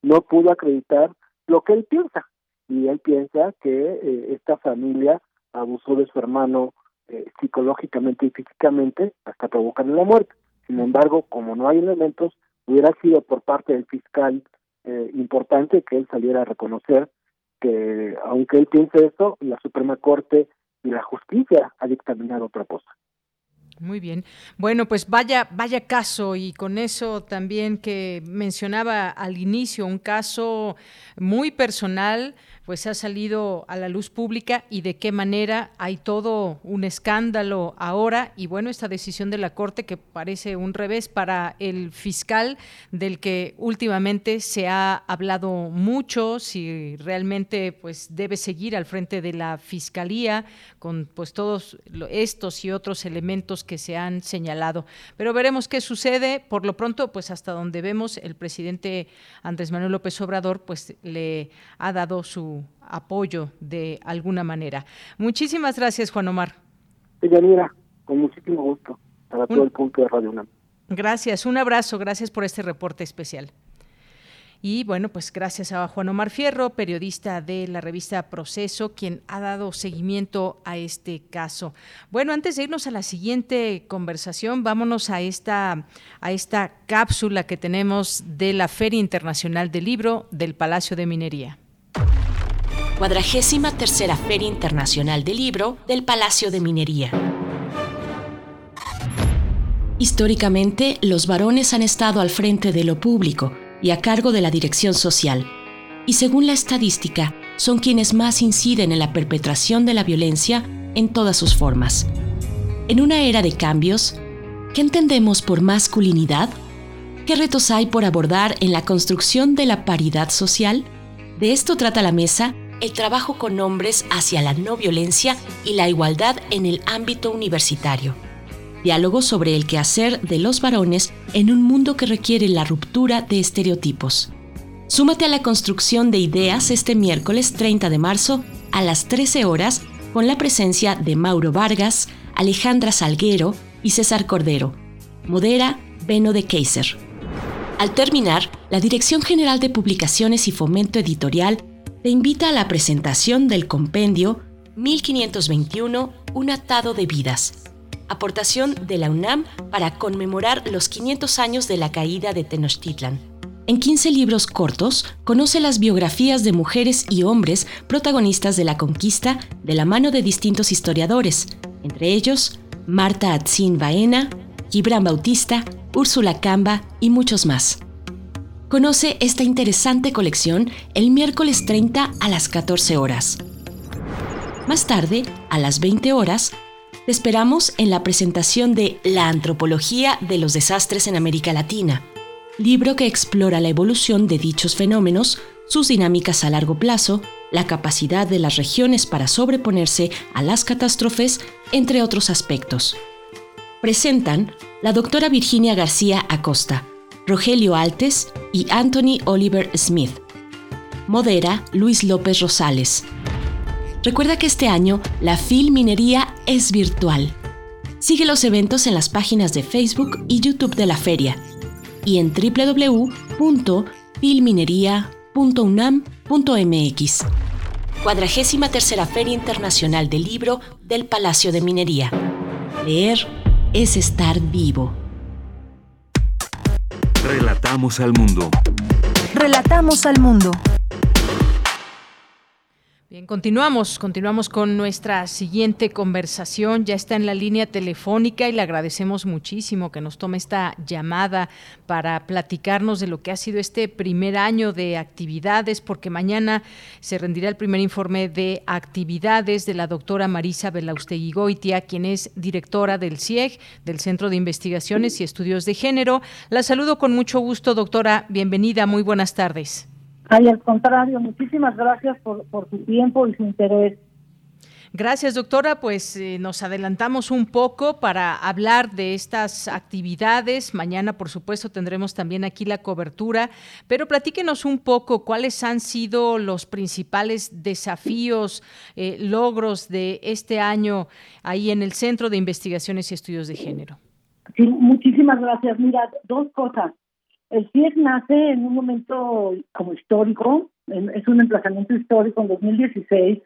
no pudo acreditar lo que él piensa. Y él piensa que eh, esta familia abusó de su hermano eh, psicológicamente y físicamente hasta provocarle la muerte. Sin embargo, como no hay elementos, hubiera sido por parte del fiscal eh, importante que él saliera a reconocer que, aunque él piense eso, la Suprema Corte y la justicia ha dictaminado otra cosa. Muy bien. Bueno, pues vaya, vaya caso y con eso también que mencionaba al inicio, un caso muy personal, pues ha salido a la luz pública y de qué manera hay todo un escándalo ahora y bueno, esta decisión de la Corte que parece un revés para el fiscal del que últimamente se ha hablado mucho, si realmente pues debe seguir al frente de la Fiscalía con pues todos estos y otros elementos que se han señalado. Pero veremos qué sucede. Por lo pronto, pues hasta donde vemos, el presidente Andrés Manuel López Obrador pues le ha dado su apoyo de alguna manera. Muchísimas gracias, Juan Omar. mira, con muchísimo gusto para todo el punto de Radio UNAM. Gracias, un abrazo, gracias por este reporte especial. Y bueno, pues gracias a Juan Omar Fierro, periodista de la revista Proceso, quien ha dado seguimiento a este caso. Bueno, antes de irnos a la siguiente conversación, vámonos a esta, a esta cápsula que tenemos de la Feria Internacional del Libro del Palacio de Minería cuadragésima tercera Feria Internacional del Libro del Palacio de Minería. Históricamente, los varones han estado al frente de lo público y a cargo de la dirección social, y según la estadística, son quienes más inciden en la perpetración de la violencia en todas sus formas. En una era de cambios, ¿qué entendemos por masculinidad? ¿Qué retos hay por abordar en la construcción de la paridad social? De esto trata la mesa el trabajo con hombres hacia la no violencia y la igualdad en el ámbito universitario. Diálogo sobre el quehacer de los varones en un mundo que requiere la ruptura de estereotipos. Súmate a la construcción de ideas este miércoles 30 de marzo a las 13 horas con la presencia de Mauro Vargas, Alejandra Salguero y César Cordero. Modera Beno de Kaiser. Al terminar, la Dirección General de Publicaciones y Fomento Editorial te invita a la presentación del compendio 1521 Un atado de vidas, aportación de la UNAM para conmemorar los 500 años de la caída de Tenochtitlan. En 15 libros cortos, conoce las biografías de mujeres y hombres protagonistas de la conquista de la mano de distintos historiadores, entre ellos Marta Atzin Baena, Gibran Bautista, Úrsula Camba y muchos más. Conoce esta interesante colección el miércoles 30 a las 14 horas. Más tarde, a las 20 horas, te esperamos en la presentación de La antropología de los desastres en América Latina. libro que explora la evolución de dichos fenómenos, sus dinámicas a largo plazo, la capacidad de las regiones para sobreponerse a las catástrofes, entre otros aspectos. Presentan la doctora Virginia García Acosta, Rogelio Altes y Anthony Oliver Smith. Modera Luis López Rosales. Recuerda que este año la Filminería es virtual. Sigue los eventos en las páginas de Facebook y YouTube de la feria y en www.filminería.unam.mx. Cuadragésima tercera Feria Internacional del Libro del Palacio de Minería. Leer es estar vivo. Relatamos al mundo. Relatamos al mundo. Bien, continuamos, continuamos con nuestra siguiente conversación. Ya está en la línea telefónica y le agradecemos muchísimo que nos tome esta llamada para platicarnos de lo que ha sido este primer año de actividades, porque mañana se rendirá el primer informe de actividades de la doctora Marisa Belaustegui Goitia, quien es directora del CIEG, del Centro de Investigaciones y Estudios de Género. La saludo con mucho gusto, doctora. Bienvenida, muy buenas tardes. Ay, al contrario, muchísimas gracias por, por su tiempo y su interés. Gracias, doctora. Pues eh, nos adelantamos un poco para hablar de estas actividades. Mañana, por supuesto, tendremos también aquí la cobertura, pero platíquenos un poco cuáles han sido los principales desafíos, eh, logros de este año ahí en el Centro de Investigaciones y Estudios de Género. Sí, muchísimas gracias. Mira, dos cosas. El CIES nace en un momento como histórico, es un emplazamiento histórico en 2016,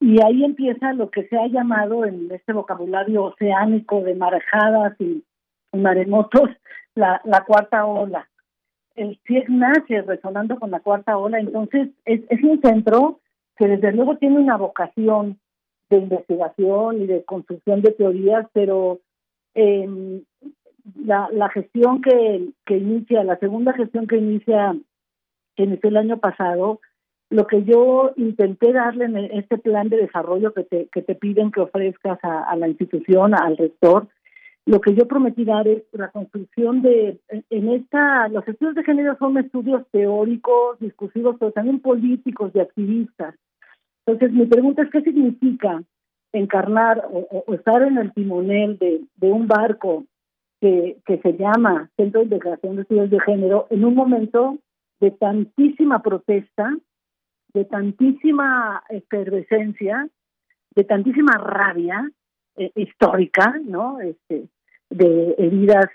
y ahí empieza lo que se ha llamado en este vocabulario oceánico de marejadas y, maremotos, la, la cuarta ola. El CIES nace resonando con la cuarta ola, entonces es, es un centro que desde luego tiene una vocación de investigación y de construcción de teorías, pero eh, la, la gestión que, que inicia, la segunda gestión que inicia, que inició el año pasado, lo que yo intenté darle en este plan de desarrollo que te, que te piden que ofrezcas a, la institución, al rector, lo que yo prometí dar es la construcción de, en esta, los estudios de género son estudios teóricos, discursivos, pero también políticos y activistas. Entonces, mi pregunta es, ¿qué significa encarnar o, o estar en el timonel de, de un barco que, se llama Centro de Integración de Estudios de Género en un momento de tantísima protesta, de tantísima efervescencia, de tantísima rabia eh, histórica, ¿no? Este, de heridas,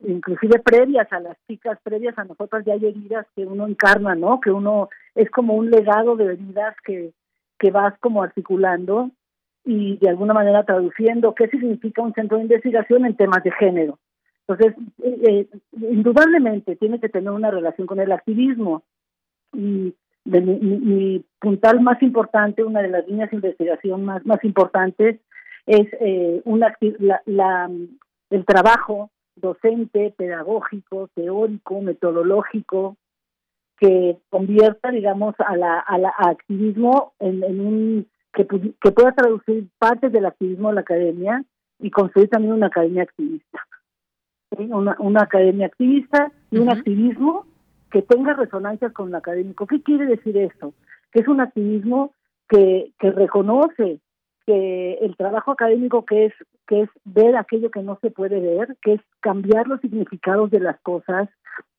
inclusive previas a las chicas, previas a nosotras ya hay heridas que uno encarna, ¿no? Que uno es como un legado de heridas que, que vas como articulando y de alguna manera traduciendo qué significa un centro de investigación en temas de género. Entonces, eh, eh, indudablemente tiene que tener una relación con el activismo. Y de mi, puntal más importante, una de las líneas de investigación más, más importantes, es eh, una, la, el trabajo docente, pedagógico, teórico, metodológico, que convierta, digamos, a la, a la activismo en, en un que, que pueda traducir partes del activismo de la academia y construir también una academia activista. Una, una academia activista y un activismo que tenga resonancia con lo académico. ¿Qué quiere decir esto? Que es un activismo que, que reconoce que el trabajo académico que es que es ver aquello que no se puede ver, que es cambiar los significados de las cosas,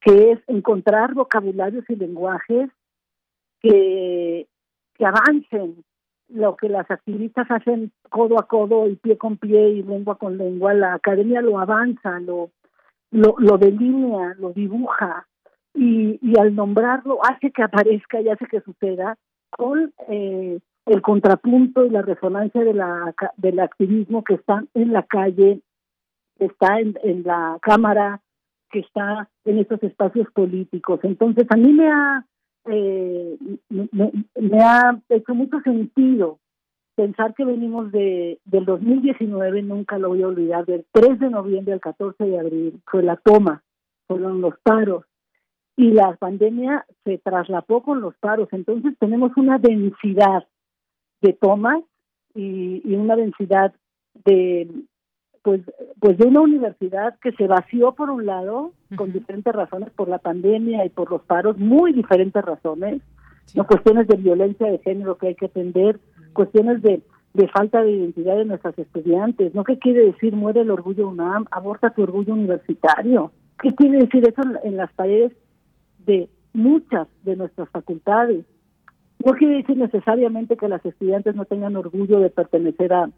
que es encontrar vocabularios y lenguajes que, que avancen lo que las activistas hacen codo a codo y pie con pie y lengua con lengua, la academia lo avanza, lo, lo, lo delinea, lo dibuja y, y al nombrarlo hace que aparezca y hace que suceda con eh, el contrapunto y la resonancia de la, del activismo que está en la calle, que está en, en la cámara, que está en estos espacios políticos. Entonces, a mí me ha eh, me, ha hecho mucho sentido pensar que venimos de del 2019, nunca lo voy a olvidar, del 3 de noviembre al 14 de abril, fue la toma, fueron los paros, y la pandemia se traslapó con los paros, entonces tenemos una densidad de tomas y, y una densidad de, pues pues de una universidad que se vació por un lado con diferentes razones por la pandemia y por los paros muy diferentes razones no cuestiones de violencia de género que hay que atender cuestiones de de falta de identidad de nuestras estudiantes no qué quiere decir muere el orgullo UNAM aborta tu orgullo universitario qué quiere decir eso en las paredes de muchas de nuestras facultades no quiere decir necesariamente que las estudiantes no tengan orgullo de pertenecer a,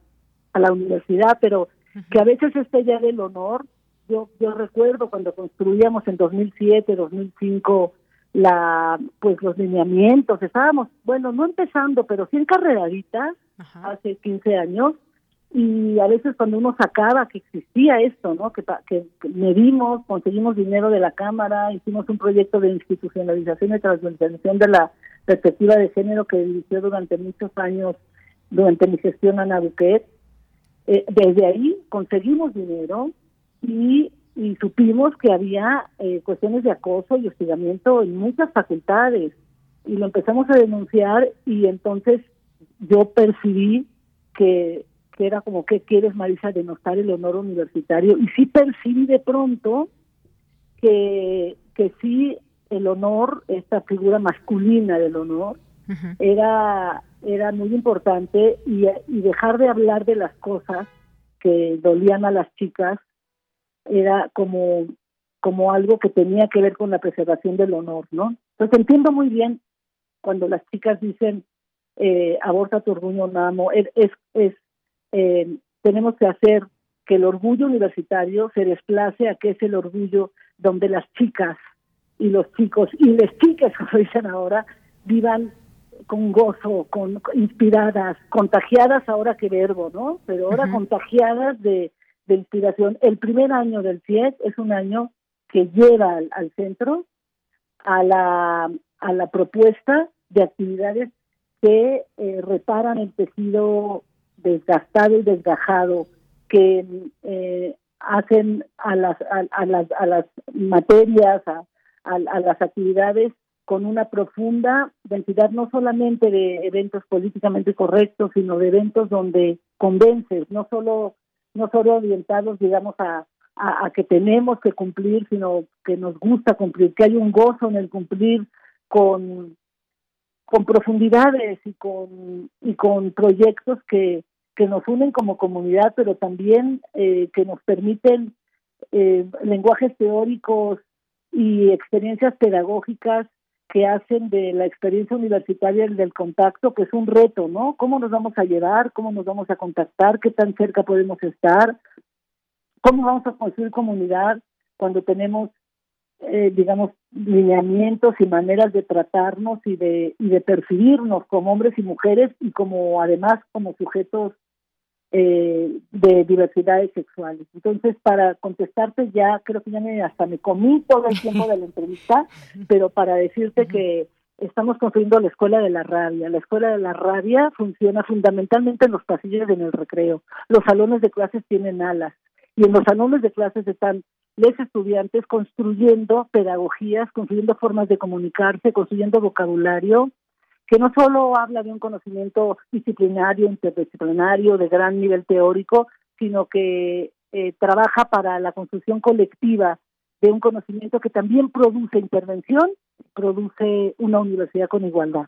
a la universidad, pero que a veces esté ya del honor. Yo, yo recuerdo cuando construíamos en 2007, 2005 la pues los lineamientos, estábamos, bueno, no empezando, pero sí encarreraditas hace 15 años y a veces cuando uno sacaba que existía esto, ¿no? Que, que, medimos, conseguimos dinero de la Cámara, hicimos un proyecto de institucionalización y transversalización de la perspectiva de género que dirigió durante muchos años, durante mi gestión Ana Buquet, eh, desde ahí conseguimos dinero y, y supimos que había eh, cuestiones de acoso y hostigamiento en muchas facultades. Y lo empezamos a denunciar y entonces yo percibí que, que era como que quieres Marisa denostar el honor universitario y sí percibí de pronto que que sí el honor esta figura masculina del honor era era muy importante y, dejar de hablar de las cosas que dolían a las chicas era como como algo que tenía que ver con la preservación del honor, ¿no? Entonces entiendo muy bien cuando las chicas dicen eh, aborta tu orgullo, Namo, es, es eh, tenemos que hacer que el orgullo universitario se desplace a que es el orgullo donde las chicas y los chicos y las chicas, como dicen ahora, vivan con gozo, con inspiradas, contagiadas ahora que verbo, ¿no? Pero ahora contagiadas de, de, inspiración. El primer año del CIES es un año que lleva al, centro a la, a la propuesta de actividades que eh, reparan el tejido desgastado y desgajado, que eh, hacen a las, a, las, a las materias, a, a las actividades con una profunda densidad no solamente de eventos políticamente correctos, sino de eventos donde convences, no solo no solo orientados, digamos, a, a, que tenemos que cumplir, sino que nos gusta cumplir, que hay un gozo en el cumplir con, con profundidades y con, y con proyectos que, que nos unen como comunidad, pero también eh, que nos permiten eh, lenguajes teóricos y experiencias pedagógicas que hacen de la experiencia universitaria el del contacto, que es un reto, ¿no? ¿Cómo nos vamos a llevar? ¿Cómo nos vamos a contactar? ¿Qué tan cerca podemos estar? ¿Cómo vamos a construir comunidad cuando tenemos, eh, digamos, lineamientos y maneras de tratarnos y de, y de percibirnos como hombres y mujeres y como además como sujetos eh, de diversidades sexuales. Entonces, para contestarte ya, creo que ya me, hasta me comí todo el tiempo de la entrevista, pero para decirte que estamos construyendo la Escuela de la Rabia. La Escuela de la Rabia funciona fundamentalmente en los pasillos y en el recreo. Los salones de clases tienen alas y en los salones de clases están los estudiantes construyendo pedagogías, construyendo formas de comunicarse, construyendo vocabulario, que no solo habla de un conocimiento disciplinario, interdisciplinario, de gran nivel teórico, sino que eh, trabaja para la construcción colectiva de un conocimiento que también produce intervención, produce una universidad con igualdad.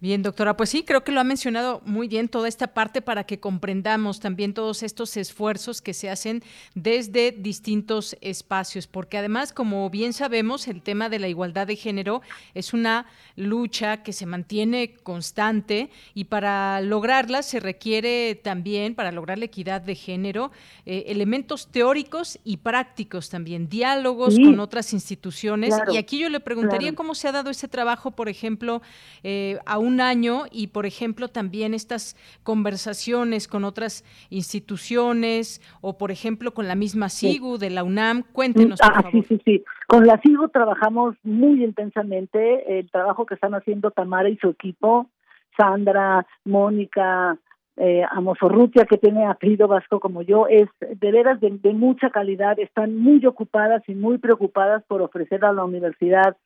Bien, doctora, pues sí, creo que lo ha mencionado muy bien toda esta parte para que comprendamos también todos estos esfuerzos que se hacen desde distintos espacios, porque además, como bien sabemos, el tema de la igualdad de género es una lucha que se mantiene constante y para lograrla se requiere también, para lograr la equidad de género, eh, elementos teóricos y prácticos también, diálogos con otras instituciones. y aquí yo le preguntaría cómo se ha dado ese trabajo, por ejemplo, eh, a un año y, por ejemplo, también estas conversaciones con otras instituciones o, por ejemplo, con la misma SIGU de la UNAM. Cuéntenos, por ah, Sí, sí, sí. Con la SIGU trabajamos muy intensamente. El trabajo que están haciendo Tamara y su equipo, Sandra, Mónica, eh, Amosorrutia, que tiene apellido vasco como yo, es de veras de, mucha calidad, están muy ocupadas y muy preocupadas por ofrecer a la universidad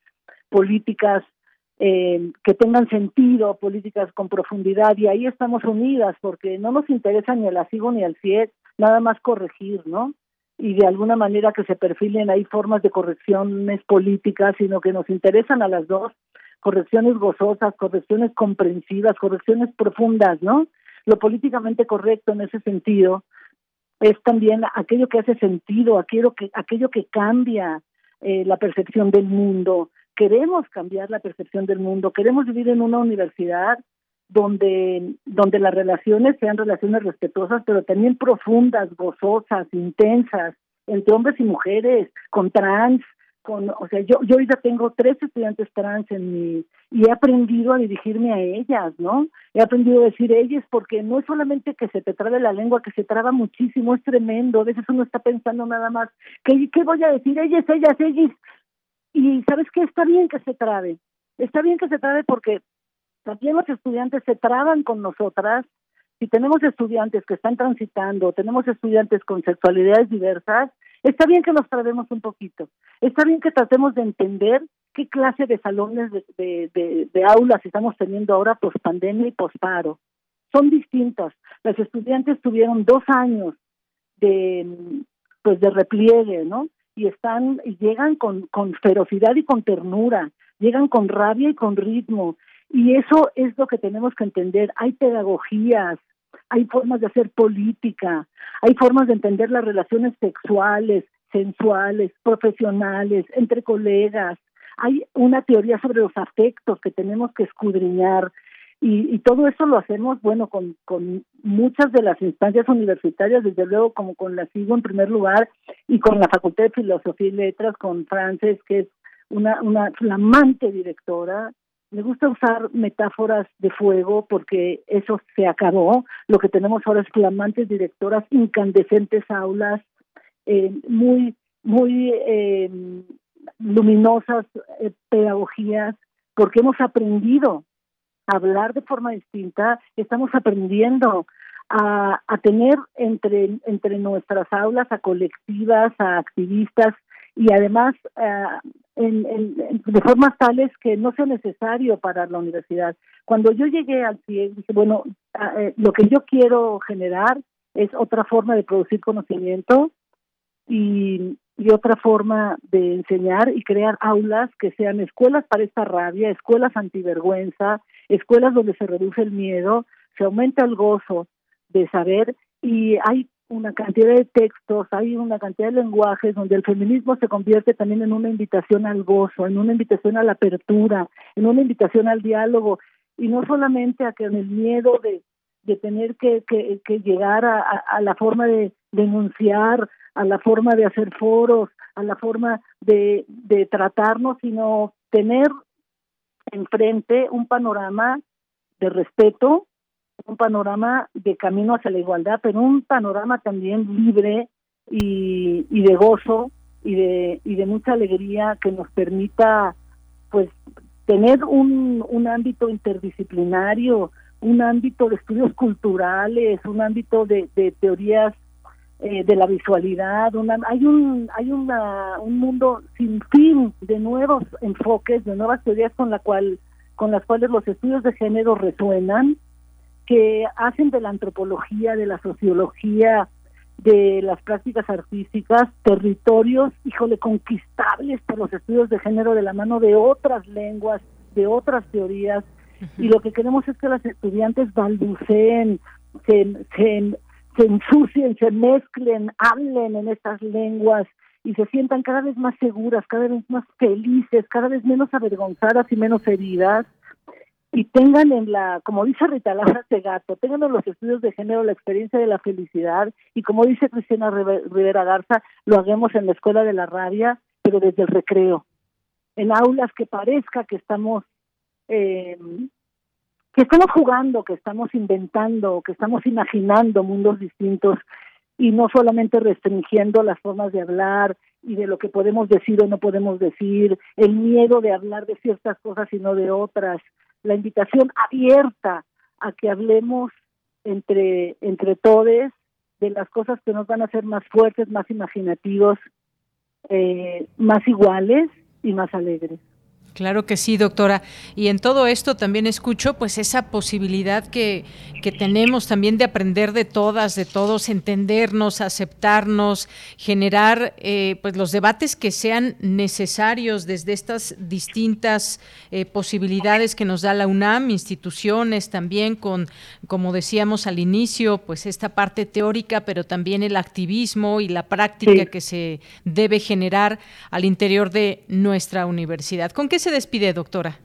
políticas eh, que tengan sentido, políticas con profundidad, y ahí estamos unidas, porque no nos interesa ni el ASIGO ni el CIED, nada más corregir, ¿no? Y de alguna manera que se perfilen ahí formas de correcciones políticas, sino que nos interesan a las dos, correcciones gozosas, correcciones comprensivas, correcciones profundas, ¿no? Lo políticamente correcto en ese sentido es también aquello que hace sentido, aquello que, aquello que cambia eh, la percepción del mundo. Queremos cambiar la percepción del mundo, queremos vivir en una universidad donde, donde las relaciones sean relaciones respetuosas, pero también profundas, gozosas, intensas, entre hombres y mujeres, con trans, con, o sea, yo, yo ya tengo tres estudiantes trans en mi, y he aprendido a dirigirme a ellas, ¿no? He aprendido a decir ellas porque no es solamente que se te trabe la lengua, que se traba muchísimo, es tremendo, a veces uno está pensando nada más, ¿qué, qué voy a decir? Ellas, ellas, ellas. Y sabes qué, está bien que se trabe, está bien que se trabe porque también los estudiantes se traban con nosotras, si tenemos estudiantes que están transitando, tenemos estudiantes con sexualidades diversas, Está bien que nos tratemos un poquito, está bien que tratemos de entender qué clase de salones de, de, aulas estamos teniendo ahora post pandemia y post paro. Son distintas. Las estudiantes tuvieron dos años de pues de repliegue, ¿no? Y están y llegan con, con ferocidad y con ternura, llegan con rabia y con ritmo. Y eso es lo que tenemos que entender. Hay pedagogías, hay formas de hacer política, hay formas de entender las relaciones sexuales, sensuales, profesionales, entre colegas, hay una teoría sobre los afectos que tenemos que escudriñar y, todo eso lo hacemos, bueno, con, con muchas de las instancias universitarias, desde luego como con la SIGO en primer lugar y con la Facultad de Filosofía y Letras, con Frances, que es una, una flamante directora, me gusta usar metáforas de fuego porque eso se acabó. Lo que tenemos ahora es flamantes directoras, incandescentes aulas, eh, muy, muy eh, luminosas eh, pedagogías, porque hemos aprendido hablar de forma distinta, estamos aprendiendo a, a tener entre, entre nuestras aulas a colectivas, a activistas y además de formas tales que no sea necesario para la universidad. Cuando yo llegué al CIE, bueno, eh, lo que yo quiero generar es otra forma de producir conocimiento y, y otra forma de enseñar y crear aulas que sean escuelas para esta rabia, escuelas antivergüenza, escuelas donde se reduce el miedo, se aumenta el gozo de saber y hay una cantidad de textos, hay una cantidad de lenguajes donde el feminismo se convierte también en una invitación al gozo, en una invitación a la apertura, en una invitación al diálogo, y no solamente a que en el miedo de, de tener que, que, llegar a, a, la forma de denunciar, a la forma de hacer foros, a la forma de, de tratarnos, sino tener enfrente un panorama de respeto, un panorama de camino hacia la igualdad, pero un panorama también libre y, y de gozo y de, y de mucha alegría que nos permita pues tener un, un ámbito interdisciplinario, un ámbito de estudios culturales, un ámbito de, de teorías eh, de la visualidad, una, hay un hay una, un mundo sin fin de nuevos enfoques, de nuevas teorías con la cual con las cuales los estudios de género resuenan que hacen de la antropología, de la sociología, de las prácticas artísticas, territorios, híjole, conquistables por los estudios de género de la mano de otras lenguas, de otras teorías, y lo que queremos es que las estudiantes balbuceen, se, se, se ensucien, se mezclen, hablen en estas lenguas y se sientan cada vez más seguras, cada vez más felices, cada vez menos avergonzadas y menos heridas. Y tengan en la, como dice Rita Laura Gato, tengan en los estudios de género la experiencia de la felicidad y como dice Cristina Rivera Garza, lo hagamos en la escuela de la rabia, pero desde el recreo, en aulas que parezca que estamos eh, que estamos jugando, que estamos inventando, que estamos imaginando mundos distintos y no solamente restringiendo las formas de hablar y de lo que podemos decir o no podemos decir, el miedo de hablar de ciertas cosas y no de otras, la invitación abierta a que hablemos entre, entre todos de las cosas que nos van a hacer más fuertes, más imaginativos, eh, más iguales y más alegres. Claro que sí, doctora. Y en todo esto también escucho pues esa posibilidad que, que, tenemos también de aprender de todas, de todos, entendernos, aceptarnos, generar eh, pues los debates que sean necesarios desde estas distintas eh, posibilidades que nos da la UNAM, instituciones también con, como decíamos al inicio, pues esta parte teórica, pero también el activismo y la práctica que se debe generar al interior de nuestra universidad. ¿Con qué se despide, doctora?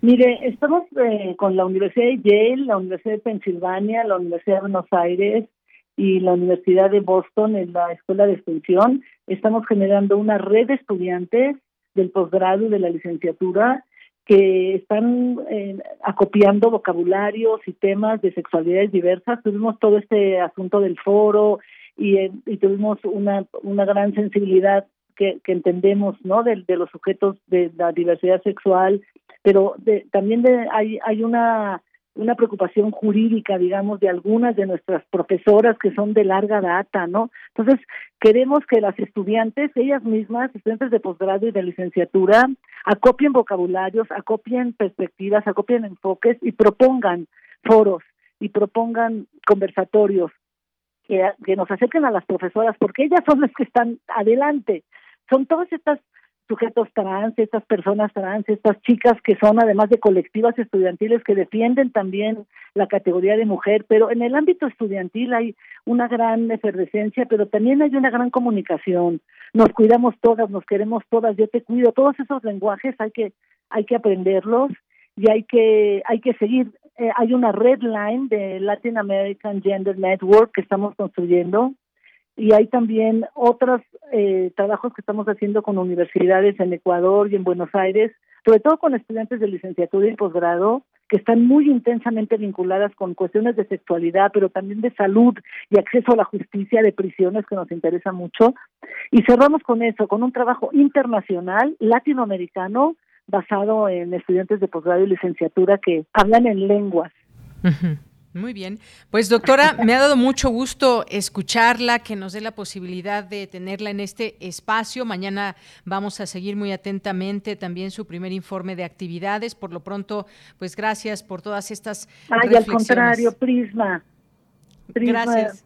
Mire, estamos eh, con la Universidad de Yale, la Universidad de Pensilvania, la Universidad de Buenos Aires y la Universidad de Boston en la Escuela de Extensión. Estamos generando una red de estudiantes del posgrado y de la licenciatura que están eh, acopiando vocabularios y temas de sexualidades diversas. Tuvimos todo este asunto del foro y, eh, y tuvimos una, una gran sensibilidad que, entendemos no de, los sujetos de la diversidad sexual pero también de, hay hay una una preocupación jurídica, digamos, de algunas de nuestras profesoras que son de larga data, ¿no? Entonces, queremos que las estudiantes, ellas mismas, estudiantes de posgrado y de licenciatura, acopien vocabularios, acopien perspectivas, acopien enfoques y propongan foros y propongan conversatorios que, que nos acerquen a las profesoras, porque ellas son las que están adelante, son todas estas sujetos trans, estas personas trans, estas chicas que son además de colectivas estudiantiles que defienden también la categoría de mujer, pero en el ámbito estudiantil hay una gran efervescencia, pero también hay una gran comunicación. Nos cuidamos todas, nos queremos todas, yo te cuido, todos esos lenguajes hay que hay que aprenderlos y hay que hay que seguir. Eh, hay una red line de Latin American Gender Network que estamos construyendo y hay también otros eh, trabajos que estamos haciendo con universidades en Ecuador y en Buenos Aires, sobre todo con estudiantes de licenciatura y posgrado, que están muy intensamente vinculadas con cuestiones de sexualidad, pero también de salud y acceso a la justicia de prisiones, que nos interesa mucho. Y cerramos con eso, con un trabajo internacional, latinoamericano, basado en estudiantes de posgrado y licenciatura que hablan en lenguas. Muy bien. Pues doctora, me ha dado mucho gusto escucharla, que nos dé la posibilidad de tenerla en este espacio. Mañana vamos a seguir muy atentamente también su primer informe de actividades. Por lo pronto, pues gracias por todas estas Ay, al contrario, Prisma. Gracias.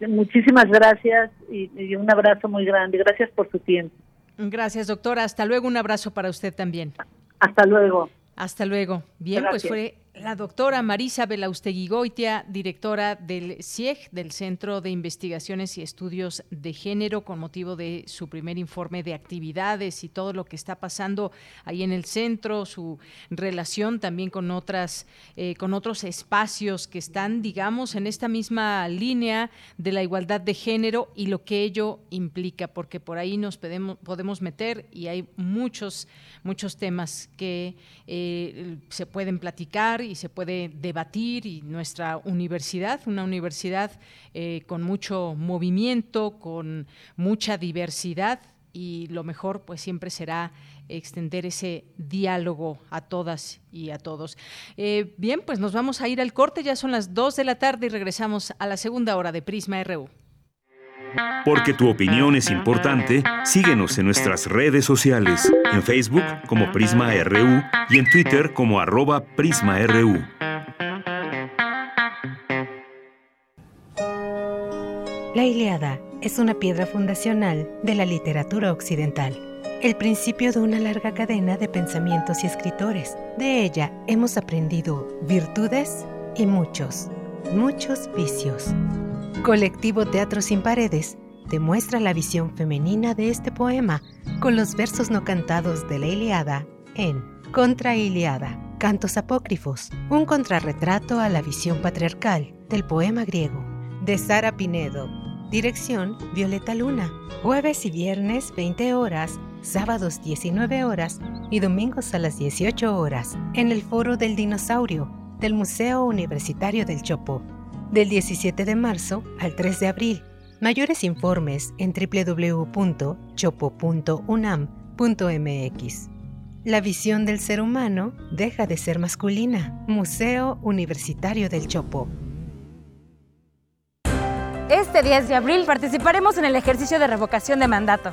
Muchísimas gracias y, y un abrazo muy grande. Gracias por su tiempo. Gracias, doctora. Hasta luego. Un abrazo para usted también. Hasta luego. Hasta luego. Bien, pues fue la doctora Marisa Belaustegui Goitia, directora del CIEG, del Centro de Investigaciones y Estudios de Género, con motivo de su primer informe de actividades y todo lo que está pasando ahí en el centro, su relación también con otras, eh, con otros espacios que están, digamos, en esta misma línea de la igualdad de género y lo que ello implica, porque por ahí nos podemos, podemos meter y hay muchos, muchos temas que eh, se pueden platicar y se puede debatir y nuestra universidad, una universidad eh, con mucho movimiento, con mucha diversidad y lo mejor pues siempre será extender ese diálogo a todas y a todos. Eh, bien, pues nos vamos a ir al corte, ya son las 2 de la tarde y regresamos a la segunda hora de Prisma RU. Porque tu opinión es importante, síguenos en nuestras redes sociales, en Facebook como Prisma RU y en Twitter como arroba PrismaRU. La Iliada es una piedra fundacional de la literatura occidental, el principio de una larga cadena de pensamientos y escritores. De ella hemos aprendido virtudes y muchos, muchos vicios. Colectivo Teatro Sin Paredes demuestra la visión femenina de este poema con los versos no cantados de la Iliada en Contra Iliada, Cantos Apócrifos, un contrarretrato a la visión patriarcal del poema griego. De Sara Pinedo. Dirección Violeta Luna. Jueves y viernes 20 horas, sábados 19 horas y domingos a las 18 horas en el Foro del Dinosaurio del Museo Universitario del Chopo del 17 de marzo al 3 de abril. Mayores informes en www.chopo.unam.mx. La visión del ser humano deja de ser masculina. Museo Universitario del Chopo. Este 10 de abril participaremos en el ejercicio de revocación de mandato.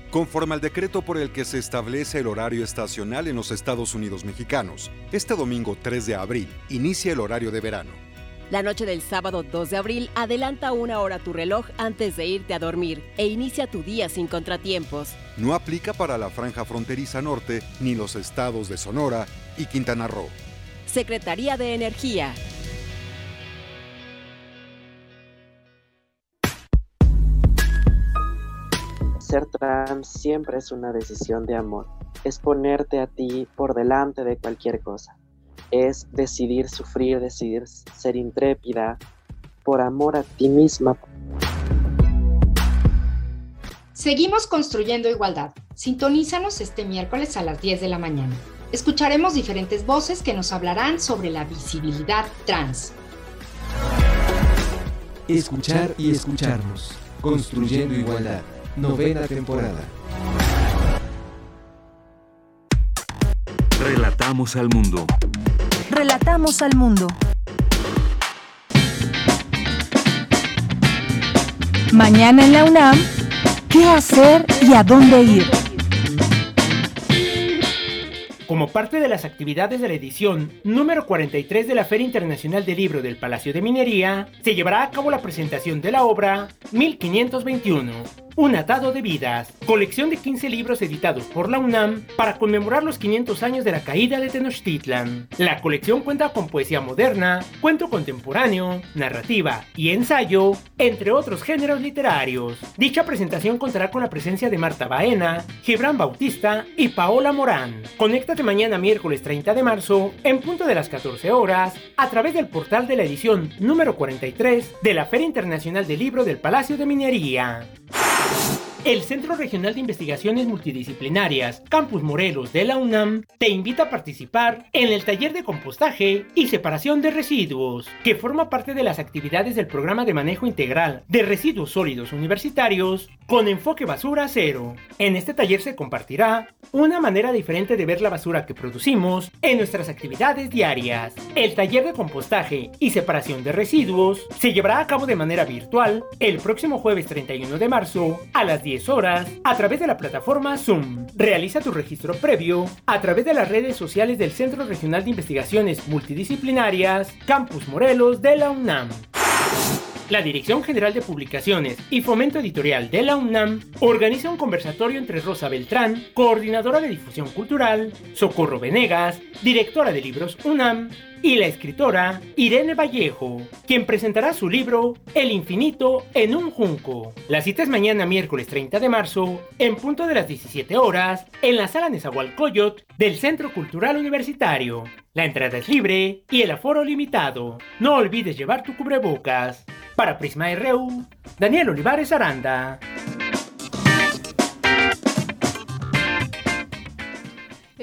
Conforme al decreto por el que se establece el horario estacional en los Estados Unidos mexicanos, este domingo 3 de abril inicia el horario de verano. La noche del sábado 2 de abril adelanta una hora tu reloj antes de irte a dormir e inicia tu día sin contratiempos. No aplica para la franja fronteriza norte ni los estados de Sonora y Quintana Roo. Secretaría de Energía. Ser trans siempre es una decisión de amor. Es ponerte a ti por delante de cualquier cosa. Es decidir sufrir, decidir ser intrépida por amor a ti misma. Seguimos construyendo igualdad. Sintonízanos este miércoles a las 10 de la mañana. Escucharemos diferentes voces que nos hablarán sobre la visibilidad trans. Escuchar y escucharnos. Construyendo igualdad novena temporada. Relatamos al mundo. Relatamos al mundo. Mañana en la UNAM, ¿qué hacer y a dónde ir? Como parte de las actividades de la edición número 43 de la Feria Internacional del Libro del Palacio de Minería, se llevará a cabo la presentación de la obra 1521, un atado de vidas, colección de 15 libros editados por la UNAM para conmemorar los 500 años de la caída de Tenochtitlan. La colección cuenta con poesía moderna, cuento contemporáneo, narrativa y ensayo, entre otros géneros literarios. Dicha presentación contará con la presencia de Marta Baena, Gibran Bautista y Paola Morán. Conéctate mañana miércoles 30 de marzo, en punto de las 14 horas, a través del portal de la edición número 43 de la Feria Internacional del Libro del Palacio de Minería. El Centro Regional de Investigaciones Multidisciplinarias Campus Morelos de la UNAM te invita a participar en el taller de compostaje y separación de residuos, que forma parte de las actividades del programa de manejo integral de residuos sólidos universitarios con enfoque basura cero. En este taller se compartirá una manera diferente de ver la basura que producimos en nuestras actividades diarias. El taller de compostaje y separación de residuos se llevará a cabo de manera virtual el próximo jueves 31 de marzo a las 10 horas a través de la plataforma Zoom. Realiza tu registro previo a través de las redes sociales del Centro Regional de Investigaciones Multidisciplinarias Campus Morelos de la UNAM. La Dirección General de Publicaciones y Fomento Editorial de la UNAM organiza un conversatorio entre Rosa Beltrán, coordinadora de difusión cultural, Socorro Venegas, directora de libros UNAM, y la escritora Irene Vallejo, quien presentará su libro El infinito en un junco. La cita es mañana miércoles 30 de marzo, en punto de las 17 horas, en la sala Nezahualcóyotl del Centro Cultural Universitario. La entrada es libre y el aforo limitado. No olvides llevar tu cubrebocas. Para Prisma RU, Daniel Olivares Aranda.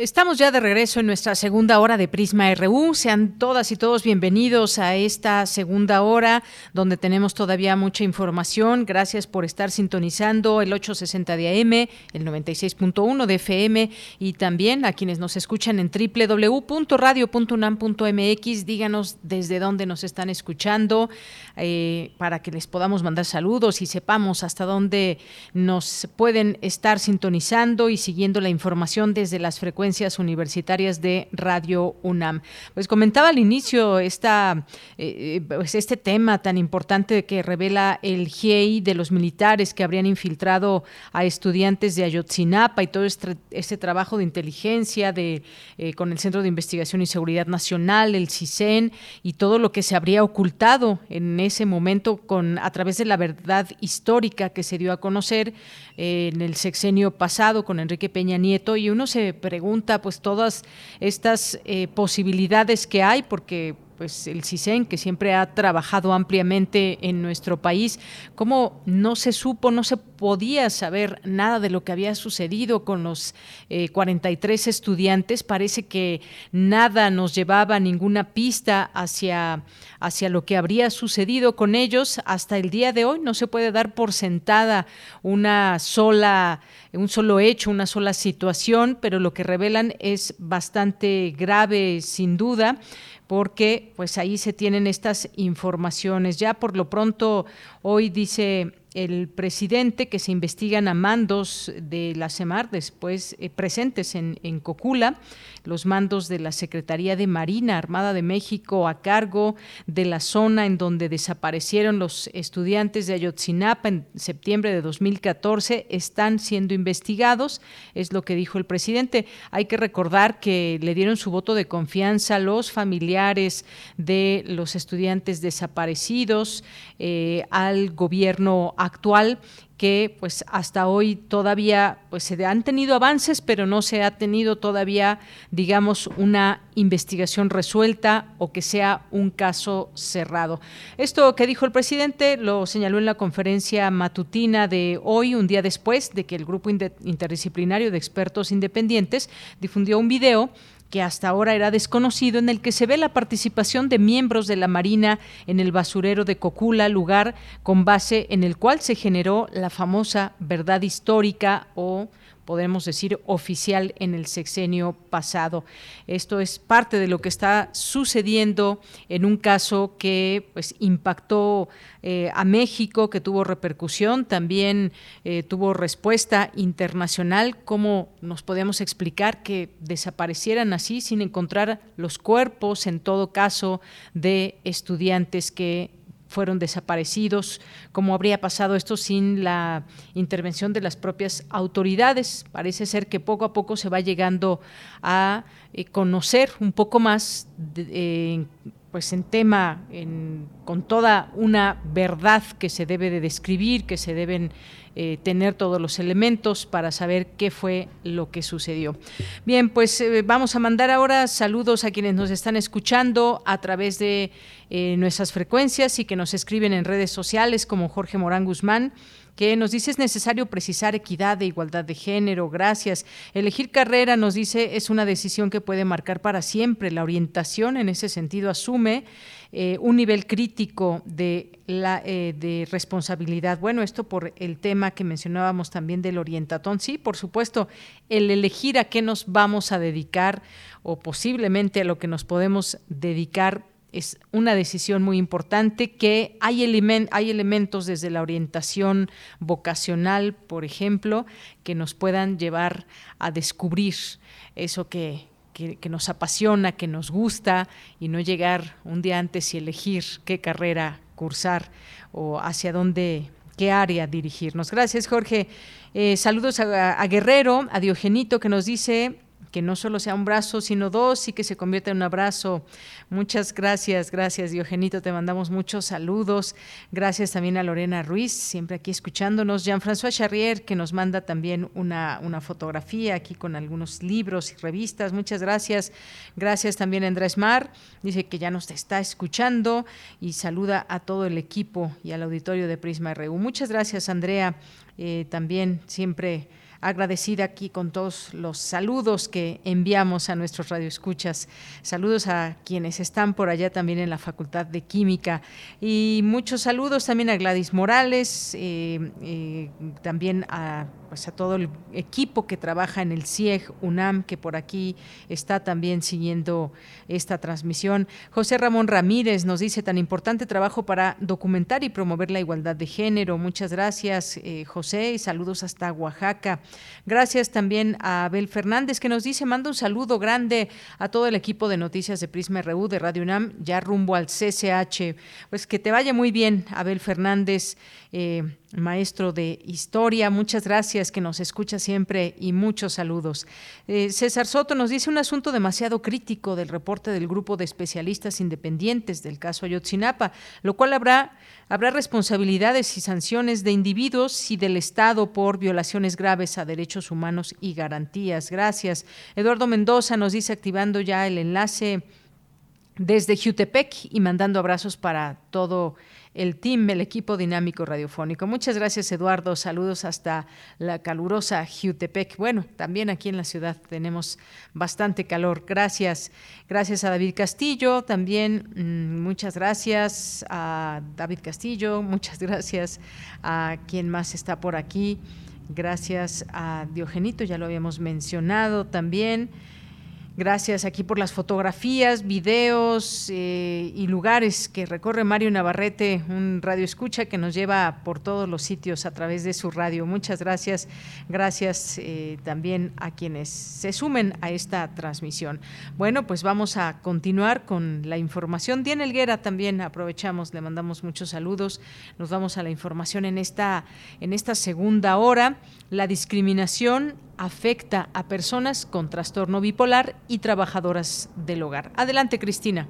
Estamos ya de regreso en nuestra segunda hora de Prisma RU. Sean todas y todos bienvenidos a esta segunda hora donde tenemos todavía mucha información. Gracias por estar sintonizando el 860 de AM, el 96.1 de FM y también a quienes nos escuchan en www.radio.unam.mx. Díganos desde dónde nos están escuchando eh, para que les podamos mandar saludos y sepamos hasta dónde nos pueden estar sintonizando y siguiendo la información desde las frecuencias universitarias de Radio UNAM. Pues comentaba al inicio esta, eh, pues este tema tan importante que revela el GIEI de los militares que habrían infiltrado a estudiantes de Ayotzinapa y todo este, este trabajo de inteligencia de, eh, con el Centro de Investigación y Seguridad Nacional, el CISEN, y todo lo que se habría ocultado en ese momento con, a través de la verdad histórica que se dio a conocer eh, en el sexenio pasado con Enrique Peña Nieto. Y uno se pregunta pues todas estas eh, posibilidades que hay, porque pues el CISEN, que siempre ha trabajado ampliamente en nuestro país, cómo no se supo, no se podía saber nada de lo que había sucedido con los 43 eh, estudiantes. Parece que nada nos llevaba ninguna pista hacia, hacia lo que habría sucedido con ellos. Hasta el día de hoy no se puede dar por sentada una sola, un solo hecho, una sola situación, pero lo que revelan es bastante grave sin duda porque pues ahí se tienen estas informaciones. Ya por lo pronto hoy dice el presidente que se investigan a mandos de la CEMAR, después eh, presentes en, en, Cocula, los mandos de la Secretaría de Marina Armada de México a cargo de la zona en donde desaparecieron los estudiantes de Ayotzinapa en septiembre de 2014 están siendo investigados, es lo que dijo el presidente. Hay que recordar que le dieron su voto de confianza a los familiares de los estudiantes desaparecidos, eh, al gobierno actual que pues hasta hoy todavía pues se han tenido avances, pero no se ha tenido todavía, digamos, una investigación resuelta o que sea un caso cerrado. Esto que dijo el presidente lo señaló en la conferencia matutina de hoy, un día después de que el grupo interdisciplinario de expertos independientes difundió un video que hasta ahora era desconocido, en el que se ve la participación de miembros de la Marina en el basurero de Cocula, lugar con base en el cual se generó la famosa verdad histórica o podemos decir, oficial en el sexenio pasado. Esto es parte de lo que está sucediendo en un caso que pues, impactó eh, a México, que tuvo repercusión, también eh, tuvo respuesta internacional. ¿Cómo nos podemos explicar que desaparecieran así sin encontrar los cuerpos, en todo caso, de estudiantes que fueron desaparecidos, cómo habría pasado esto sin la intervención de las propias autoridades. Parece ser que poco a poco se va llegando a eh, conocer un poco más pues en tema, con toda una verdad que se debe de describir, que se deben eh, tener todos los elementos para saber qué fue lo que sucedió. Bien, pues eh, vamos a mandar ahora saludos a quienes nos están escuchando a través de eh, nuestras frecuencias y que nos escriben en redes sociales como Jorge Morán Guzmán que nos dice es necesario precisar equidad e igualdad de género. Gracias. Elegir carrera, nos dice, es una decisión que puede marcar para siempre. La orientación en ese sentido asume eh, un nivel crítico de, la, eh, de responsabilidad. Bueno, esto por el tema que mencionábamos también del orientatón. Sí, por supuesto, el elegir a qué nos vamos a dedicar o posiblemente a lo que nos podemos dedicar es una decisión muy importante que hay, hay elementos desde la orientación vocacional, por ejemplo, que nos puedan llevar a descubrir eso que, que, nos apasiona, que nos gusta y no llegar un día antes y elegir qué carrera cursar o hacia dónde, qué área dirigirnos. Gracias, Jorge. Eh, saludos a Guerrero, a Diogenito, que nos dice que no solo sea un brazo, sino dos y que se convierta en un abrazo. Muchas gracias, gracias Diogenito, te mandamos muchos saludos. Gracias también a Lorena Ruiz, siempre aquí escuchándonos. Jean-François Charrier, que nos manda también una, una fotografía aquí con algunos libros y revistas. Muchas gracias. Gracias también a Andrés Mar, dice que ya nos está escuchando y saluda a todo el equipo y al auditorio de Prisma RU. Muchas gracias, Andrea. Eh, también siempre agradecida aquí con todos los saludos que enviamos a nuestros radioescuchas. Saludos a quienes están por allá también en la Facultad de Química y muchos saludos también a Gladys Morales, eh, eh, también a, pues a todo el equipo que trabaja en el CIEG UNAM, que por aquí está también siguiendo esta transmisión. José Ramón Ramírez nos dice tan importante trabajo para documentar y promover la igualdad de género. Muchas gracias, eh, José, y saludos hasta Oaxaca. Gracias también a Abel Fernández que nos dice, manda un saludo grande a todo el equipo de noticias de Prisma RU de Radio UNAM, ya rumbo al CCH. Pues que te vaya muy bien, Abel Fernández. Eh, maestro de historia. Muchas gracias que nos escucha siempre y muchos saludos. Eh, César Soto nos dice un asunto demasiado crítico del reporte del grupo de especialistas independientes del caso Ayotzinapa, lo cual habrá, habrá responsabilidades y sanciones de individuos y del Estado por violaciones graves a derechos humanos y garantías. Gracias. Eduardo Mendoza nos dice activando ya el enlace desde Jutepec y mandando abrazos para todo el team, el equipo dinámico radiofónico. Muchas gracias, Eduardo. Saludos hasta la calurosa Jutepec. Bueno, también aquí en la ciudad tenemos bastante calor. Gracias. Gracias a David Castillo. También mm, muchas gracias a David Castillo. Muchas gracias a quien más está por aquí. Gracias a Diogenito, ya lo habíamos mencionado también. Gracias aquí por las fotografías, videos eh, y lugares que recorre Mario Navarrete, un radio escucha que nos lleva por todos los sitios a través de su radio. Muchas gracias. Gracias eh, también a quienes se sumen a esta transmisión. Bueno, pues vamos a continuar con la información. Diana Elguera también aprovechamos, le mandamos muchos saludos. Nos vamos a la información en esta, en esta segunda hora. La discriminación afecta a personas con trastorno bipolar y trabajadoras del hogar. Adelante, Cristina.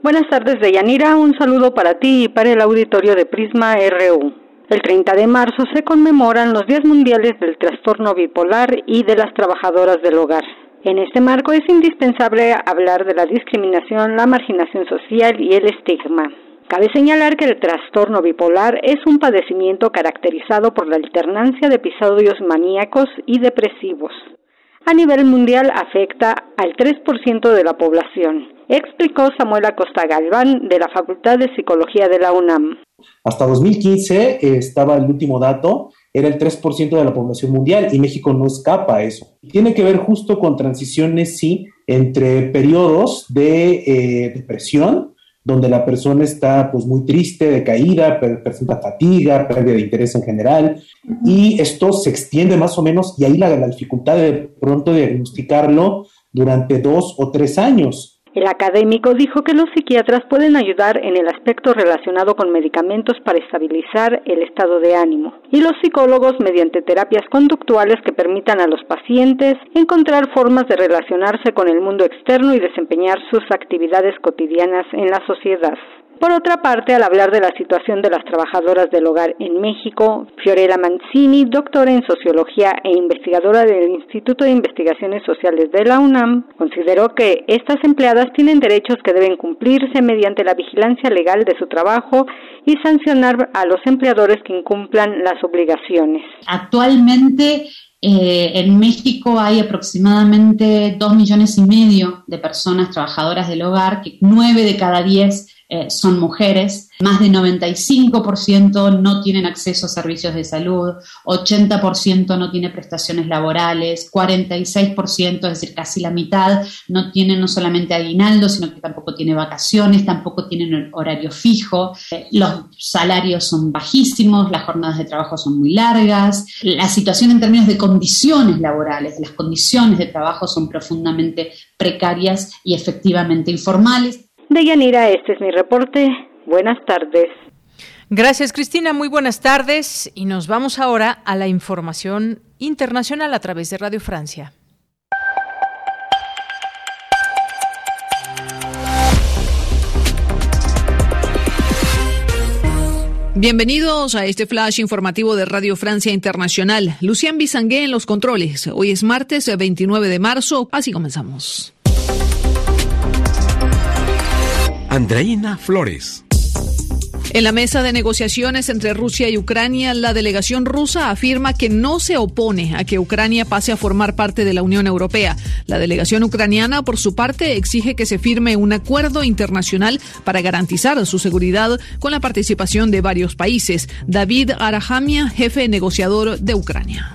Buenas tardes, Deyanira. Un saludo para ti y para el auditorio de Prisma RU. El 30 de marzo se conmemoran los días mundiales del trastorno bipolar y de las trabajadoras del hogar. En este marco es indispensable hablar de la discriminación, la marginación social y el estigma. Cabe señalar que el trastorno bipolar es un padecimiento caracterizado por la alternancia de episodios maníacos y depresivos. A nivel mundial afecta al 3% de la población, explicó Samuel Acosta Galván de la Facultad de Psicología de la UNAM. Hasta 2015 eh, estaba el último dato, era el 3% de la población mundial y México no escapa a eso. Tiene que ver justo con transiciones, sí, entre periodos de eh, depresión, donde la persona está pues muy triste, decaída, presenta fatiga, pérdida de interés en general, y esto se extiende más o menos, y ahí la, la dificultad de pronto diagnosticarlo durante dos o tres años. El académico dijo que los psiquiatras pueden ayudar en el aspecto relacionado con medicamentos para estabilizar el estado de ánimo y los psicólogos mediante terapias conductuales que permitan a los pacientes encontrar formas de relacionarse con el mundo externo y desempeñar sus actividades cotidianas en la sociedad. Por otra parte, al hablar de la situación de las trabajadoras del hogar en México, Fiorella Mancini, doctora en sociología e investigadora del Instituto de Investigaciones Sociales de la UNAM, consideró que estas empleadas tienen derechos que deben cumplirse mediante la vigilancia legal de su trabajo y sancionar a los empleadores que incumplan las obligaciones. Actualmente eh, en México hay aproximadamente dos millones y medio de personas trabajadoras del hogar, que nueve de cada diez eh, son mujeres, más de 95% no tienen acceso a servicios de salud, 80% no tiene prestaciones laborales, 46%, es decir, casi la mitad, no tiene no solamente aguinaldo, sino que tampoco tiene vacaciones, tampoco tienen horario fijo, eh, los salarios son bajísimos, las jornadas de trabajo son muy largas, la situación en términos de condiciones laborales, las condiciones de trabajo son profundamente precarias y efectivamente informales. De Yanira, este es mi reporte. Buenas tardes. Gracias, Cristina. Muy buenas tardes. Y nos vamos ahora a la información internacional a través de Radio Francia. Bienvenidos a este flash informativo de Radio Francia Internacional. Lucien Bisangué en los controles. Hoy es martes 29 de marzo. Así comenzamos. Andreina Flores. En la mesa de negociaciones entre Rusia y Ucrania, la delegación rusa afirma que no se opone a que Ucrania pase a formar parte de la Unión Europea. La delegación ucraniana, por su parte, exige que se firme un acuerdo internacional para garantizar su seguridad con la participación de varios países. David Arahamia, jefe negociador de Ucrania.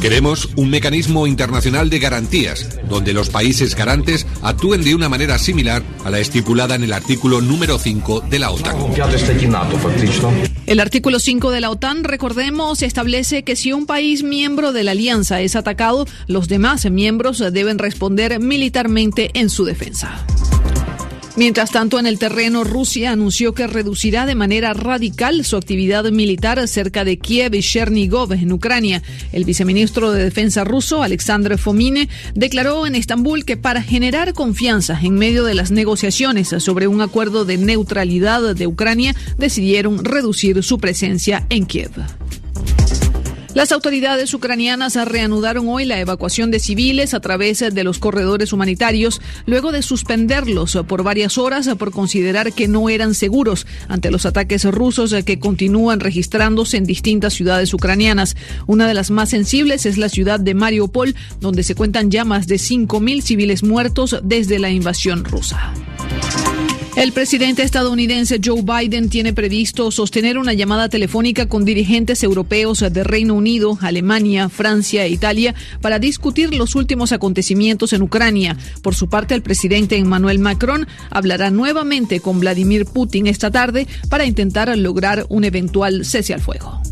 Queremos un mecanismo internacional de garantías, donde los países garantes actúen de una manera similar a la estipulada en el artículo número 5 de la OTAN. El artículo 5 de la OTAN, recordemos, establece que si un país miembro de la alianza es atacado, los demás miembros deben responder militarmente en su defensa. Mientras tanto, en el terreno, Rusia anunció que reducirá de manera radical su actividad militar cerca de Kiev y Chernigov, en Ucrania. El viceministro de Defensa ruso, Alexandre Fomine, declaró en Estambul que para generar confianza en medio de las negociaciones sobre un acuerdo de neutralidad de Ucrania, decidieron reducir su presencia en Kiev. Las autoridades ucranianas reanudaron hoy la evacuación de civiles a través de los corredores humanitarios, luego de suspenderlos por varias horas por considerar que no eran seguros ante los ataques rusos que continúan registrándose en distintas ciudades ucranianas. Una de las más sensibles es la ciudad de Mariupol, donde se cuentan ya más de 5.000 civiles muertos desde la invasión rusa. El presidente estadounidense Joe Biden tiene previsto sostener una llamada telefónica con dirigentes europeos de Reino Unido, Alemania, Francia e Italia para discutir los últimos acontecimientos en Ucrania. Por su parte, el presidente Emmanuel Macron hablará nuevamente con Vladimir Putin esta tarde para intentar lograr un eventual cese al fuego.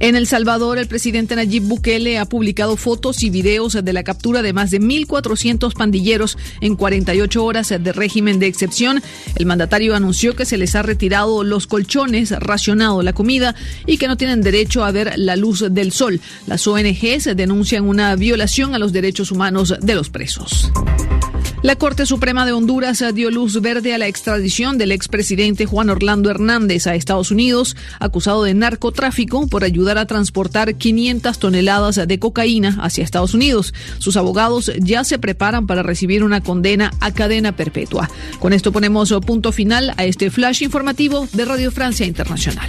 En El Salvador, el presidente Nayib Bukele ha publicado fotos y videos de la captura de más de 1.400 pandilleros en 48 horas de régimen de excepción. El mandatario anunció que se les ha retirado los colchones, racionado la comida y que no tienen derecho a ver la luz del sol. Las ONGs denuncian una violación a los derechos humanos de los presos. La Corte Suprema de Honduras dio luz verde a la extradición del expresidente Juan Orlando Hernández a Estados Unidos, acusado de narcotráfico por ayudar a transportar 500 toneladas de cocaína hacia Estados Unidos. Sus abogados ya se preparan para recibir una condena a cadena perpetua. Con esto ponemos punto final a este flash informativo de Radio Francia Internacional.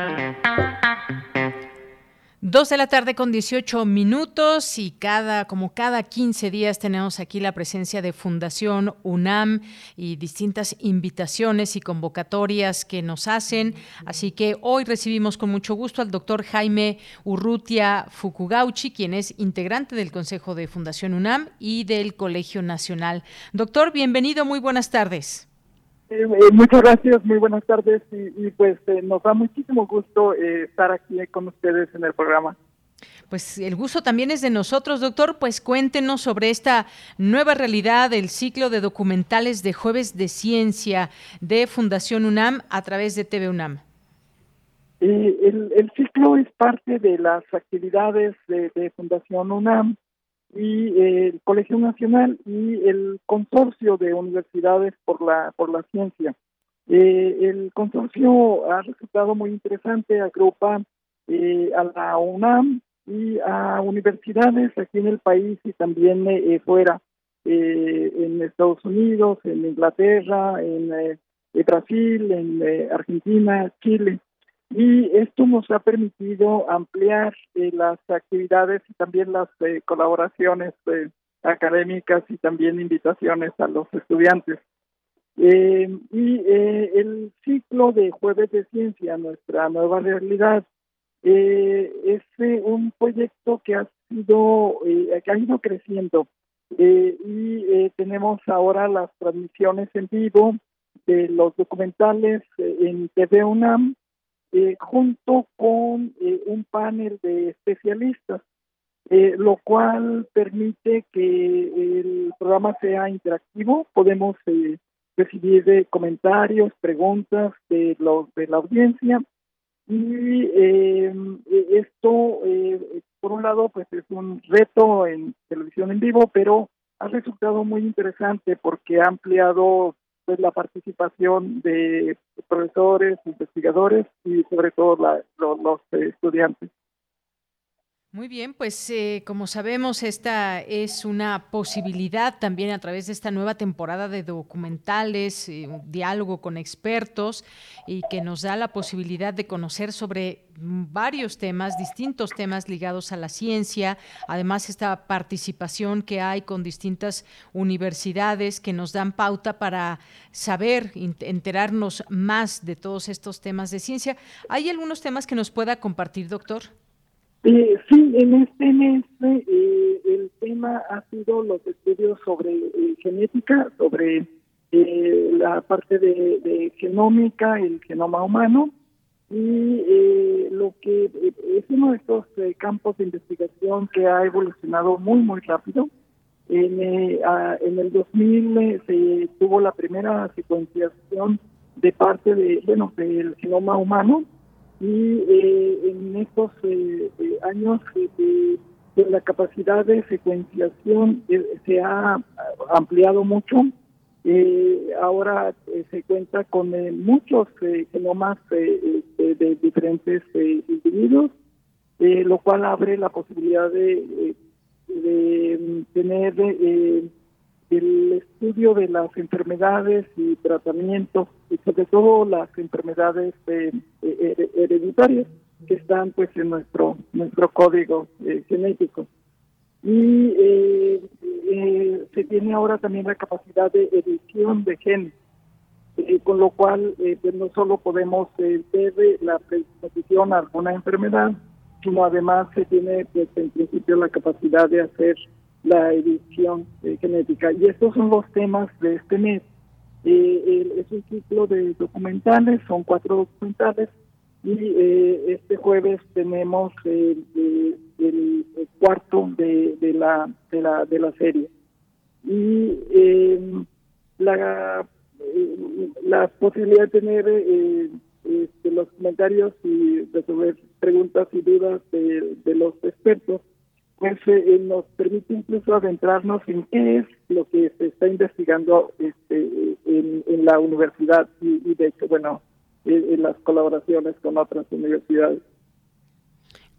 Dos de la tarde con 18 minutos y cada, como cada 15 días tenemos aquí la presencia de Fundación UNAM y distintas invitaciones y convocatorias que nos hacen. Así que hoy recibimos con mucho gusto al doctor Jaime Urrutia Fukugauchi, quien es integrante del Consejo de Fundación UNAM y del Colegio Nacional. Doctor, bienvenido, muy buenas tardes. Eh, eh, muchas gracias, muy buenas tardes y, pues eh, nos da muchísimo gusto estar aquí con ustedes en el programa. Pues el gusto también es de nosotros, doctor. Pues cuéntenos sobre esta nueva realidad del ciclo de documentales de Jueves de Ciencia de Fundación UNAM a través de TV UNAM. el, el, ciclo es parte de las actividades de Fundación UNAM y eh, el Colegio Nacional y el Consorcio de Universidades por la, por la Ciencia. Eh, el consorcio ha resultado muy interesante, agrupa eh, a la UNAM y a universidades aquí en el país y también fuera, en Estados Unidos, en Inglaterra, en Brasil, en Argentina, Chile y esto nos ha permitido ampliar eh, las actividades y también las eh, colaboraciones eh, académicas y también invitaciones a los estudiantes. y el ciclo de Jueves de Ciencia, nuestra nueva realidad, es un proyecto que ha sido, que ha ido creciendo y tenemos ahora las transmisiones en vivo de los documentales en TV UNAM eh, junto con eh, un panel de especialistas, eh, lo cual permite que el programa sea interactivo. Podemos recibir comentarios, preguntas de, los, de la audiencia y esto, por un lado, pues es un reto en televisión en vivo, pero ha resultado muy interesante porque ha ampliado pues la participación de profesores, investigadores y sobre todo los estudiantes. Muy bien, pues eh, como sabemos, esta es una posibilidad también a través de esta nueva temporada de documentales, eh, diálogo con expertos y que nos da la posibilidad de conocer sobre varios temas, distintos temas ligados a la ciencia, además esta participación que hay con distintas universidades que nos dan pauta para saber, enterarnos más de todos estos temas de ciencia. ¿Hay algunos temas que nos pueda compartir, doctor? Eh, sí, en este mes eh, el tema ha sido los estudios sobre eh, genética, sobre eh, la parte de, genómica, el genoma humano, y lo que es uno de estos campos de investigación que ha evolucionado muy, muy rápido. En, en el 2000 se tuvo la primera secuenciación de parte de, bueno, del genoma humano, y eh, en estos eh, eh, años pues, la capacidad de secuenciación se ha ampliado mucho. ahora se cuenta con muchos genomas de diferentes individuos, lo cual abre la posibilidad de, de tener el estudio de las enfermedades y tratamientos, y sobre todo las enfermedades eh, eh, hereditarias que están pues en nuestro nuestro código eh, genético. Y se tiene ahora también la capacidad de edición de genes, con lo cual pues no solo podemos ver la predisposición a alguna enfermedad, sino además se tiene pues, en principio la capacidad de hacer la edición eh, genética. Y estos son los temas de este mes. Eh, es un ciclo de documentales, son cuatro documentales, y eh, este jueves tenemos el, cuarto de, de, la, de, la, de la serie. Y em, la, la posibilidad de tener este, los comentarios y resolver preguntas y dudas de, de los expertos pues eh, nos permite incluso adentrarnos en qué es lo que se está investigando este, en, la universidad y, de hecho, bueno, en las colaboraciones con otras universidades.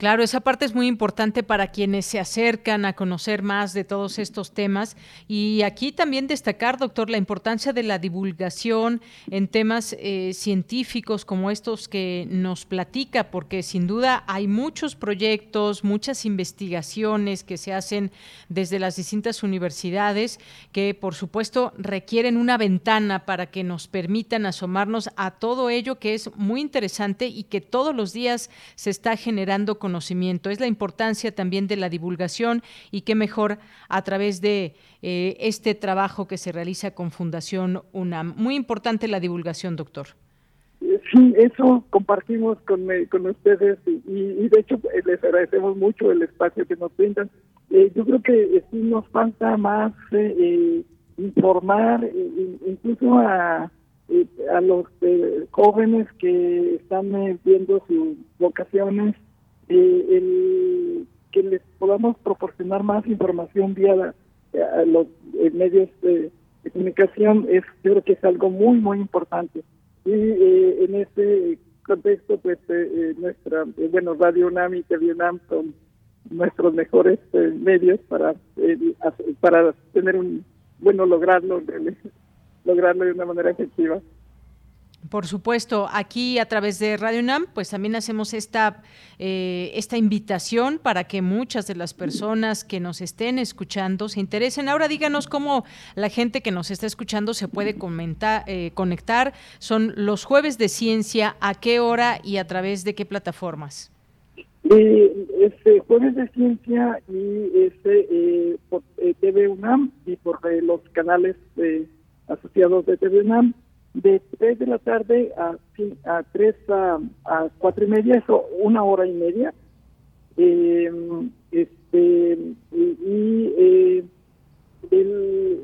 Claro, esa parte es muy importante para quienes se acercan a conocer más de todos estos temas. Y aquí también destacar, doctor, la importancia de la divulgación en temas eh, científicos como estos que nos platica, porque sin duda hay muchos proyectos, muchas investigaciones que se hacen desde las distintas universidades que, por supuesto, requieren una ventana para que nos permitan asomarnos a todo ello que es muy interesante y que todos los días se está generando con es la importancia también de la divulgación y qué mejor a través de eh, este trabajo que se realiza con Fundación UNAM. Muy importante la divulgación, doctor. Sí, eso compartimos con, eh, con ustedes y, de hecho eh, les agradecemos mucho el espacio que nos brindan. yo creo que sí nos falta más informar incluso a, a los jóvenes que están viendo sus vocaciones eh, el, que les podamos proporcionar más información vía a los eh, medios de, comunicación es creo que es algo muy muy importante. Y eh, en este contexto pues nuestra bueno Radio UNAM y UNAM son nuestros mejores medios para para tener un bueno lograrlo lograrlo de una manera efectiva por supuesto, aquí a través de Radio UNAM, pues también hacemos esta, eh, esta invitación para que muchas de las personas que nos estén escuchando se interesen. Ahora díganos cómo la gente que nos está escuchando se puede comentar, eh, conectar. Son los jueves de ciencia, ¿a qué hora y a través de qué plataformas? Eh, este jueves de ciencia y este por TV UNAM y por los canales asociados de TV UNAM de 3 de la tarde a, a 3 a, a 4 y media, eso una hora y media. Eh, este, y eh,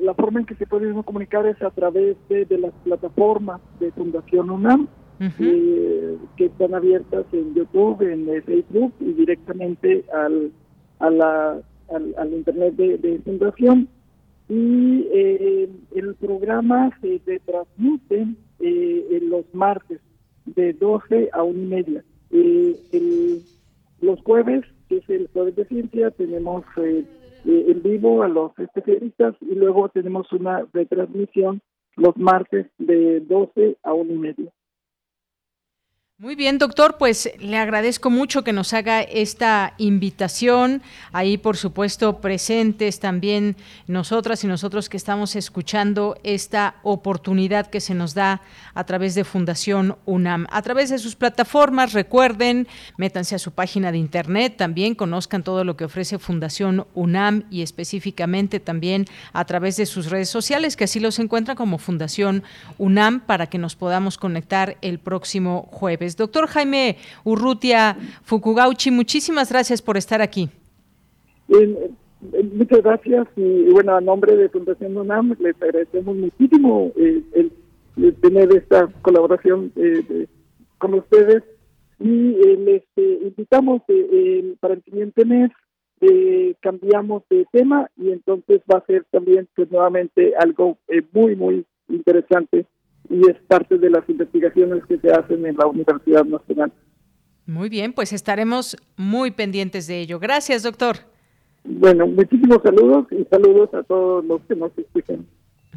la forma en que se puede comunicar es a través de, las plataformas de Fundación UNAM, eh, que están abiertas en YouTube, en Facebook y directamente al, a la, al, Internet de, de Fundación y eh, el programa se, transmite eh, los martes de 12 a 1 y media. Eh, los jueves, que es el jueves de ciencia, tenemos eh, en vivo a los especialistas y luego tenemos una retransmisión los martes de 12 a 1 y media. Muy bien, doctor, pues le agradezco mucho que nos haga esta invitación. Ahí, por supuesto, presentes también nosotras y nosotros que estamos escuchando esta oportunidad que se nos da a través de Fundación UNAM. A través de sus plataformas, recuerden, métanse a su página de internet, también conozcan todo lo que ofrece Fundación UNAM y específicamente también a través de sus redes sociales, que así los encuentran como Fundación UNAM para que nos podamos conectar el próximo jueves. Doctor Jaime Urrutia Fukugauchi, muchísimas gracias por estar aquí. muchas gracias y, bueno, a nombre de Fundación UNAM les agradecemos muchísimo eh, el, tener esta colaboración eh, con ustedes. Y eh, les invitamos para el siguiente mes eh, cambiamos de tema y entonces va a ser también pues nuevamente algo eh, muy muy interesante y es parte de las investigaciones que se hacen en la Universidad Nacional. Muy bien, pues estaremos muy pendientes de ello. Gracias, doctor. Bueno, muchísimos saludos y saludos a todos los que nos escuchan.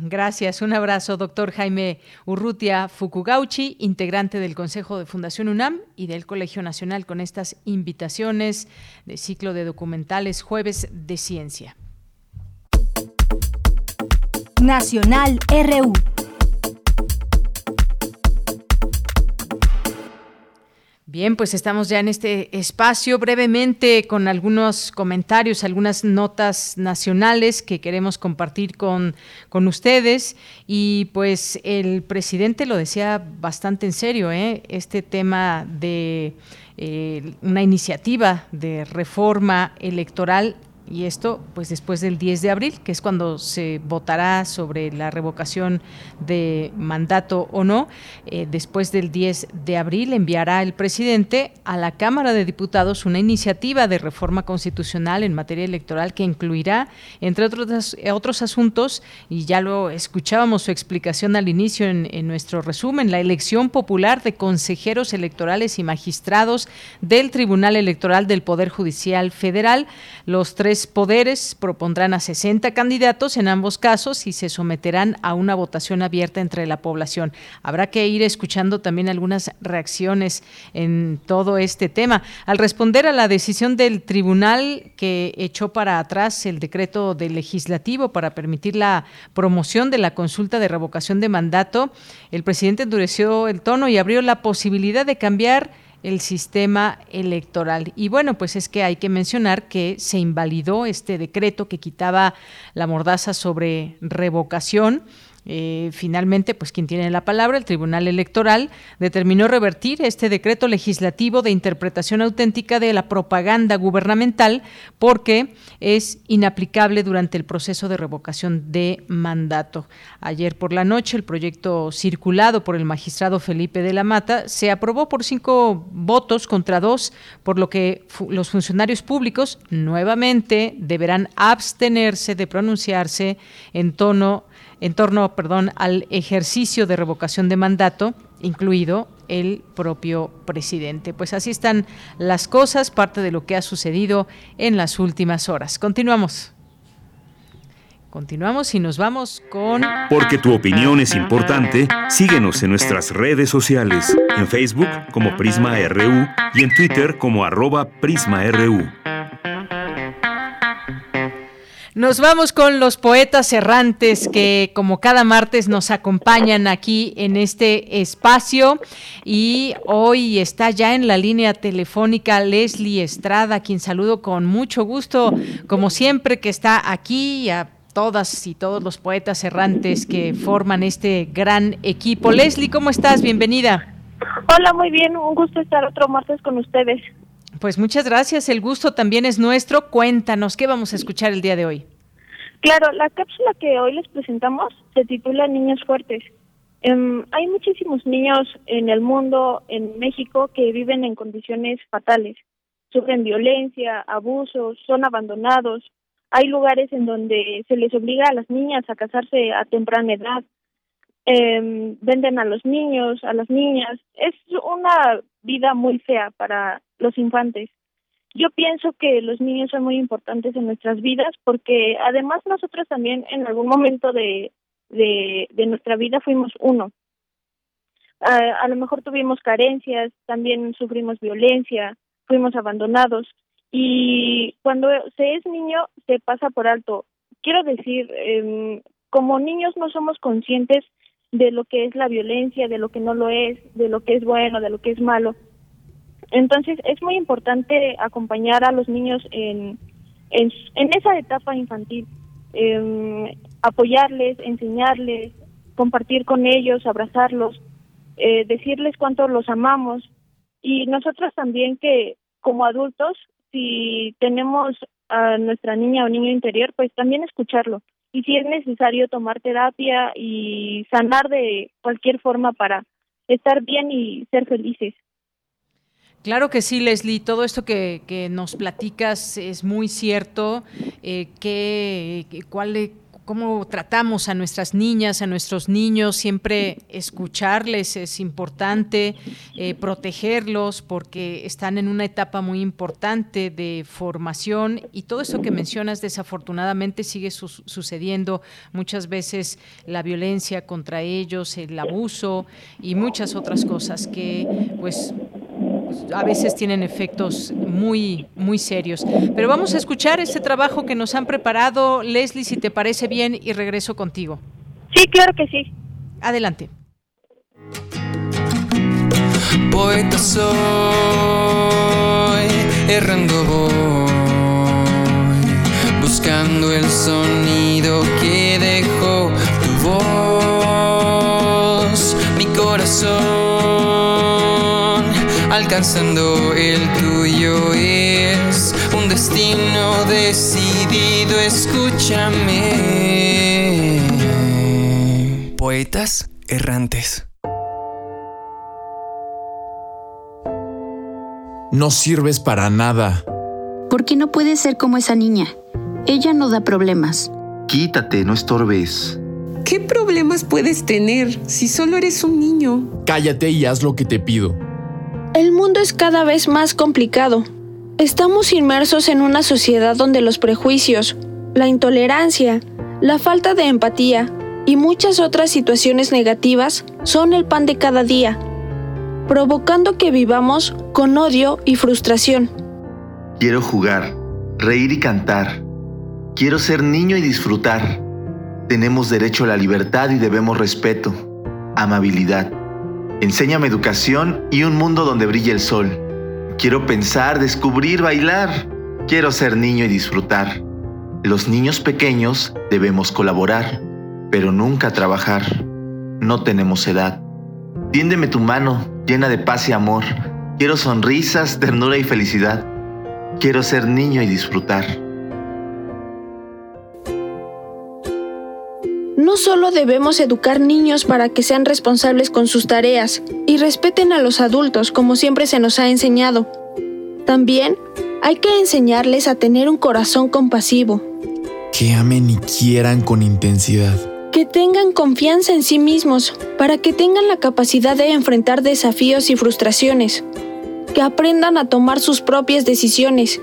Gracias, un abrazo, doctor Jaime Urrutia Fukugauchi, integrante del Consejo de Fundación UNAM y del Colegio Nacional, con estas invitaciones de ciclo de documentales Jueves de Ciencia. Nacional RU. Bien, pues estamos ya en este espacio brevemente con algunos comentarios, algunas notas nacionales que queremos compartir con, con ustedes. Y pues el presidente lo decía bastante en serio, ¿eh? este tema de eh, una iniciativa de reforma electoral y esto pues después del 10 de abril, que es cuando se votará sobre la revocación de mandato o no. Eh, después del 10 de abril enviará el presidente a la Cámara de Diputados una iniciativa de reforma constitucional en materia electoral que incluirá, entre otros, otros asuntos, y ya lo escuchábamos su explicación al inicio en, en nuestro resumen, la elección popular de consejeros electorales y magistrados del Tribunal Electoral del Poder Judicial Federal, los tres poderes propondrán a 60 candidatos en ambos casos y se someterán a una votación abierta entre la población. Habrá que ir escuchando también algunas reacciones en todo este tema. Al responder a la decisión del tribunal que echó para atrás el decreto del legislativo para permitir la promoción de la consulta de revocación de mandato, el presidente endureció el tono y abrió la posibilidad de cambiar el sistema electoral. Y bueno, pues es que hay que mencionar que se invalidó este decreto que quitaba la mordaza sobre revocación eh, finalmente, pues quien tiene la palabra, el Tribunal Electoral, determinó revertir este decreto legislativo de interpretación auténtica de la propaganda gubernamental porque es inaplicable durante el proceso de revocación de mandato. Ayer por la noche, el proyecto circulado por el magistrado Felipe de la Mata se aprobó por cinco votos contra dos, por lo que los funcionarios públicos nuevamente deberán abstenerse de pronunciarse en tono en torno, perdón, al ejercicio de revocación de mandato, incluido el propio presidente. Pues así están las cosas, parte de lo que ha sucedido en las últimas horas. Continuamos. Continuamos y nos vamos con... Porque tu opinión es importante, síguenos en nuestras redes sociales, en Facebook como Prisma RU y en Twitter como arroba PrismaRU. Nos vamos con los poetas errantes que como cada martes nos acompañan aquí en este espacio y hoy está ya en la línea telefónica Leslie Estrada, quien saludo con mucho gusto, como siempre que está aquí a todas y todos los poetas errantes que forman este gran equipo. Leslie, ¿cómo estás? Bienvenida. Hola, muy bien, un gusto estar otro martes con ustedes. Pues muchas gracias, el gusto también es nuestro. Cuéntanos, ¿qué vamos a escuchar el día de hoy? Claro, la cápsula que hoy les presentamos se titula Niños Fuertes. Em, hay muchísimos niños en el mundo, en México, que viven en condiciones fatales. Sufren violencia, abusos, son abandonados. Hay lugares en donde se les obliga a las niñas a casarse a temprana edad. Em, venden a los niños, a las niñas. Es una vida muy fea para los infantes. Yo pienso que los niños son muy importantes en nuestras vidas porque además nosotros también en algún momento de, de, nuestra vida fuimos uno. a lo mejor tuvimos carencias, también sufrimos violencia, fuimos abandonados y cuando se es niño se pasa por alto. Quiero decir, eh, como niños no somos conscientes de lo que es la violencia, de lo que no lo es, de lo que es bueno, de lo que es malo. Entonces es muy importante acompañar a los niños en, en, esa etapa infantil, em, apoyarles, enseñarles, compartir con ellos, abrazarlos, eh, decirles cuánto los amamos y nosotros también que como adultos, si tenemos a nuestra niña o niño interior, pues también escucharlo y si es necesario tomar terapia y sanar de cualquier forma para estar bien y ser felices. Claro que sí, Leslie. Todo esto que, nos platicas es muy cierto. Eh, ¿qué, cuál, cómo tratamos a nuestras niñas, a nuestros niños, siempre escucharles es importante, eh, protegerlos porque están en una etapa muy importante de formación y todo eso que mencionas desafortunadamente sigue sucediendo muchas veces la violencia contra ellos, el abuso y muchas otras cosas que pues a veces tienen efectos muy, muy serios. Pero vamos a escuchar este trabajo que nos han preparado. Leslie, si te parece bien, y regreso contigo. Sí, claro que sí. Adelante. Poeta soy, errando voy, buscando el sonido que dejó tu voz, mi corazón alcanzando el tuyo es un destino decidido, escúchame. Poetas errantes. No sirves para nada. ¿Por qué no puedes ser como esa niña? Ella no da problemas. Quítate, no estorbes. ¿Qué problemas puedes tener si solo eres un niño? Cállate y haz lo que te pido. El mundo es cada vez más complicado. Estamos inmersos en una sociedad donde los prejuicios, la intolerancia, la falta de empatía y muchas otras situaciones negativas son el pan de cada día, provocando que vivamos con odio y frustración. Quiero jugar, reír y cantar. Quiero ser niño y disfrutar. Tenemos derecho a la libertad y debemos respeto, amabilidad Enséñame educación y un mundo donde brille el sol. Quiero pensar, descubrir, bailar. Quiero ser niño y disfrutar. Los niños pequeños debemos colaborar, pero nunca trabajar. No tenemos edad. Tiéndeme tu mano, llena de paz y amor. Quiero sonrisas, ternura y felicidad. Quiero ser niño y disfrutar. No solo debemos educar niños para que sean responsables con sus tareas y respeten a los adultos como siempre se nos ha enseñado. También hay que enseñarles a tener un corazón compasivo. Que amen y quieran con intensidad. Que tengan confianza en sí mismos para que tengan la capacidad de enfrentar desafíos y frustraciones. Que aprendan a tomar sus propias decisiones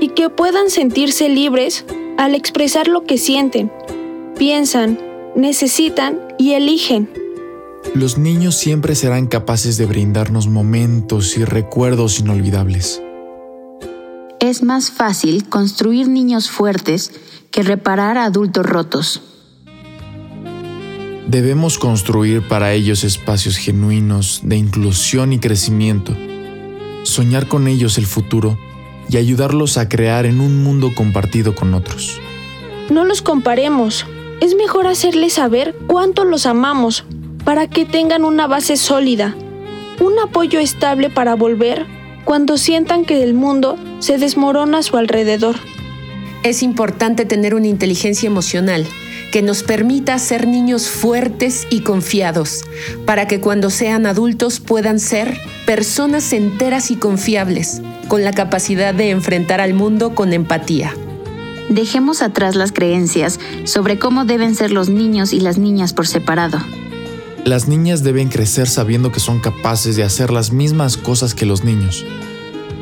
y que puedan sentirse libres al expresar lo que sienten, piensan necesitan y eligen. Los niños siempre serán capaces de brindarnos momentos y recuerdos inolvidables. Es más fácil construir niños fuertes que reparar adultos rotos. Debemos construir para ellos espacios genuinos de inclusión y crecimiento, soñar con ellos el futuro y ayudarlos a crear en un mundo compartido con otros. No los comparemos, es mejor hacerles saber cuánto los amamos para que tengan una base sólida, un apoyo estable para volver cuando sientan que el mundo se desmorona a su alrededor. Es importante tener una inteligencia emocional que nos permita ser niños fuertes y confiados, para que cuando sean adultos puedan ser personas enteras y confiables, con la capacidad de enfrentar al mundo con empatía. Dejemos atrás las creencias sobre cómo deben ser los niños y las niñas por separado. Las niñas deben crecer sabiendo que son capaces de hacer las mismas cosas que los niños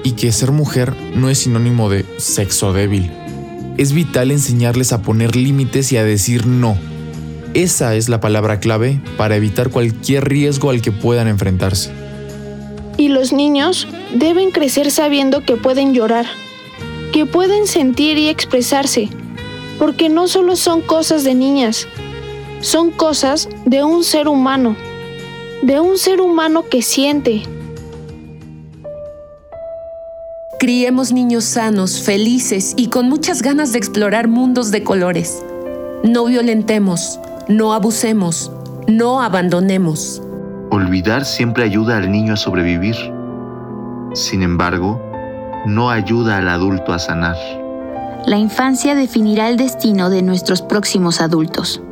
y que ser mujer no es sinónimo de sexo débil. Es vital enseñarles a poner límites y a decir no. Esa es la palabra clave para evitar cualquier riesgo al que puedan enfrentarse. Y los niños deben crecer sabiendo que pueden llorar, que pueden sentir y expresarse, porque no solo son cosas de niñas, son cosas de un ser humano, de un ser humano que siente. Criemos niños sanos, felices y con muchas ganas de explorar mundos de colores. No violentemos, no abusemos, no abandonemos. Olvidar siempre ayuda al niño a sobrevivir. Sin embargo, no ayuda al adulto a sanar. La infancia definirá el destino de nuestros próximos adultos.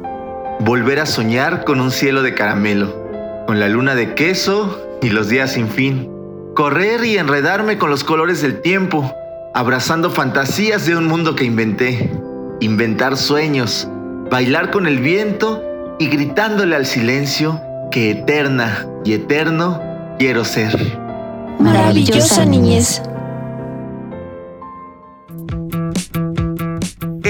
Volver a soñar con un cielo de caramelo, con la luna de queso y los días sin fin. correr y enredarme con los colores del tiempo, abrazando fantasías de un mundo que inventé, inventar sueños, bailar con el viento y gritándole al silencio que eterna y eterno quiero ser. Maravillosa niñez.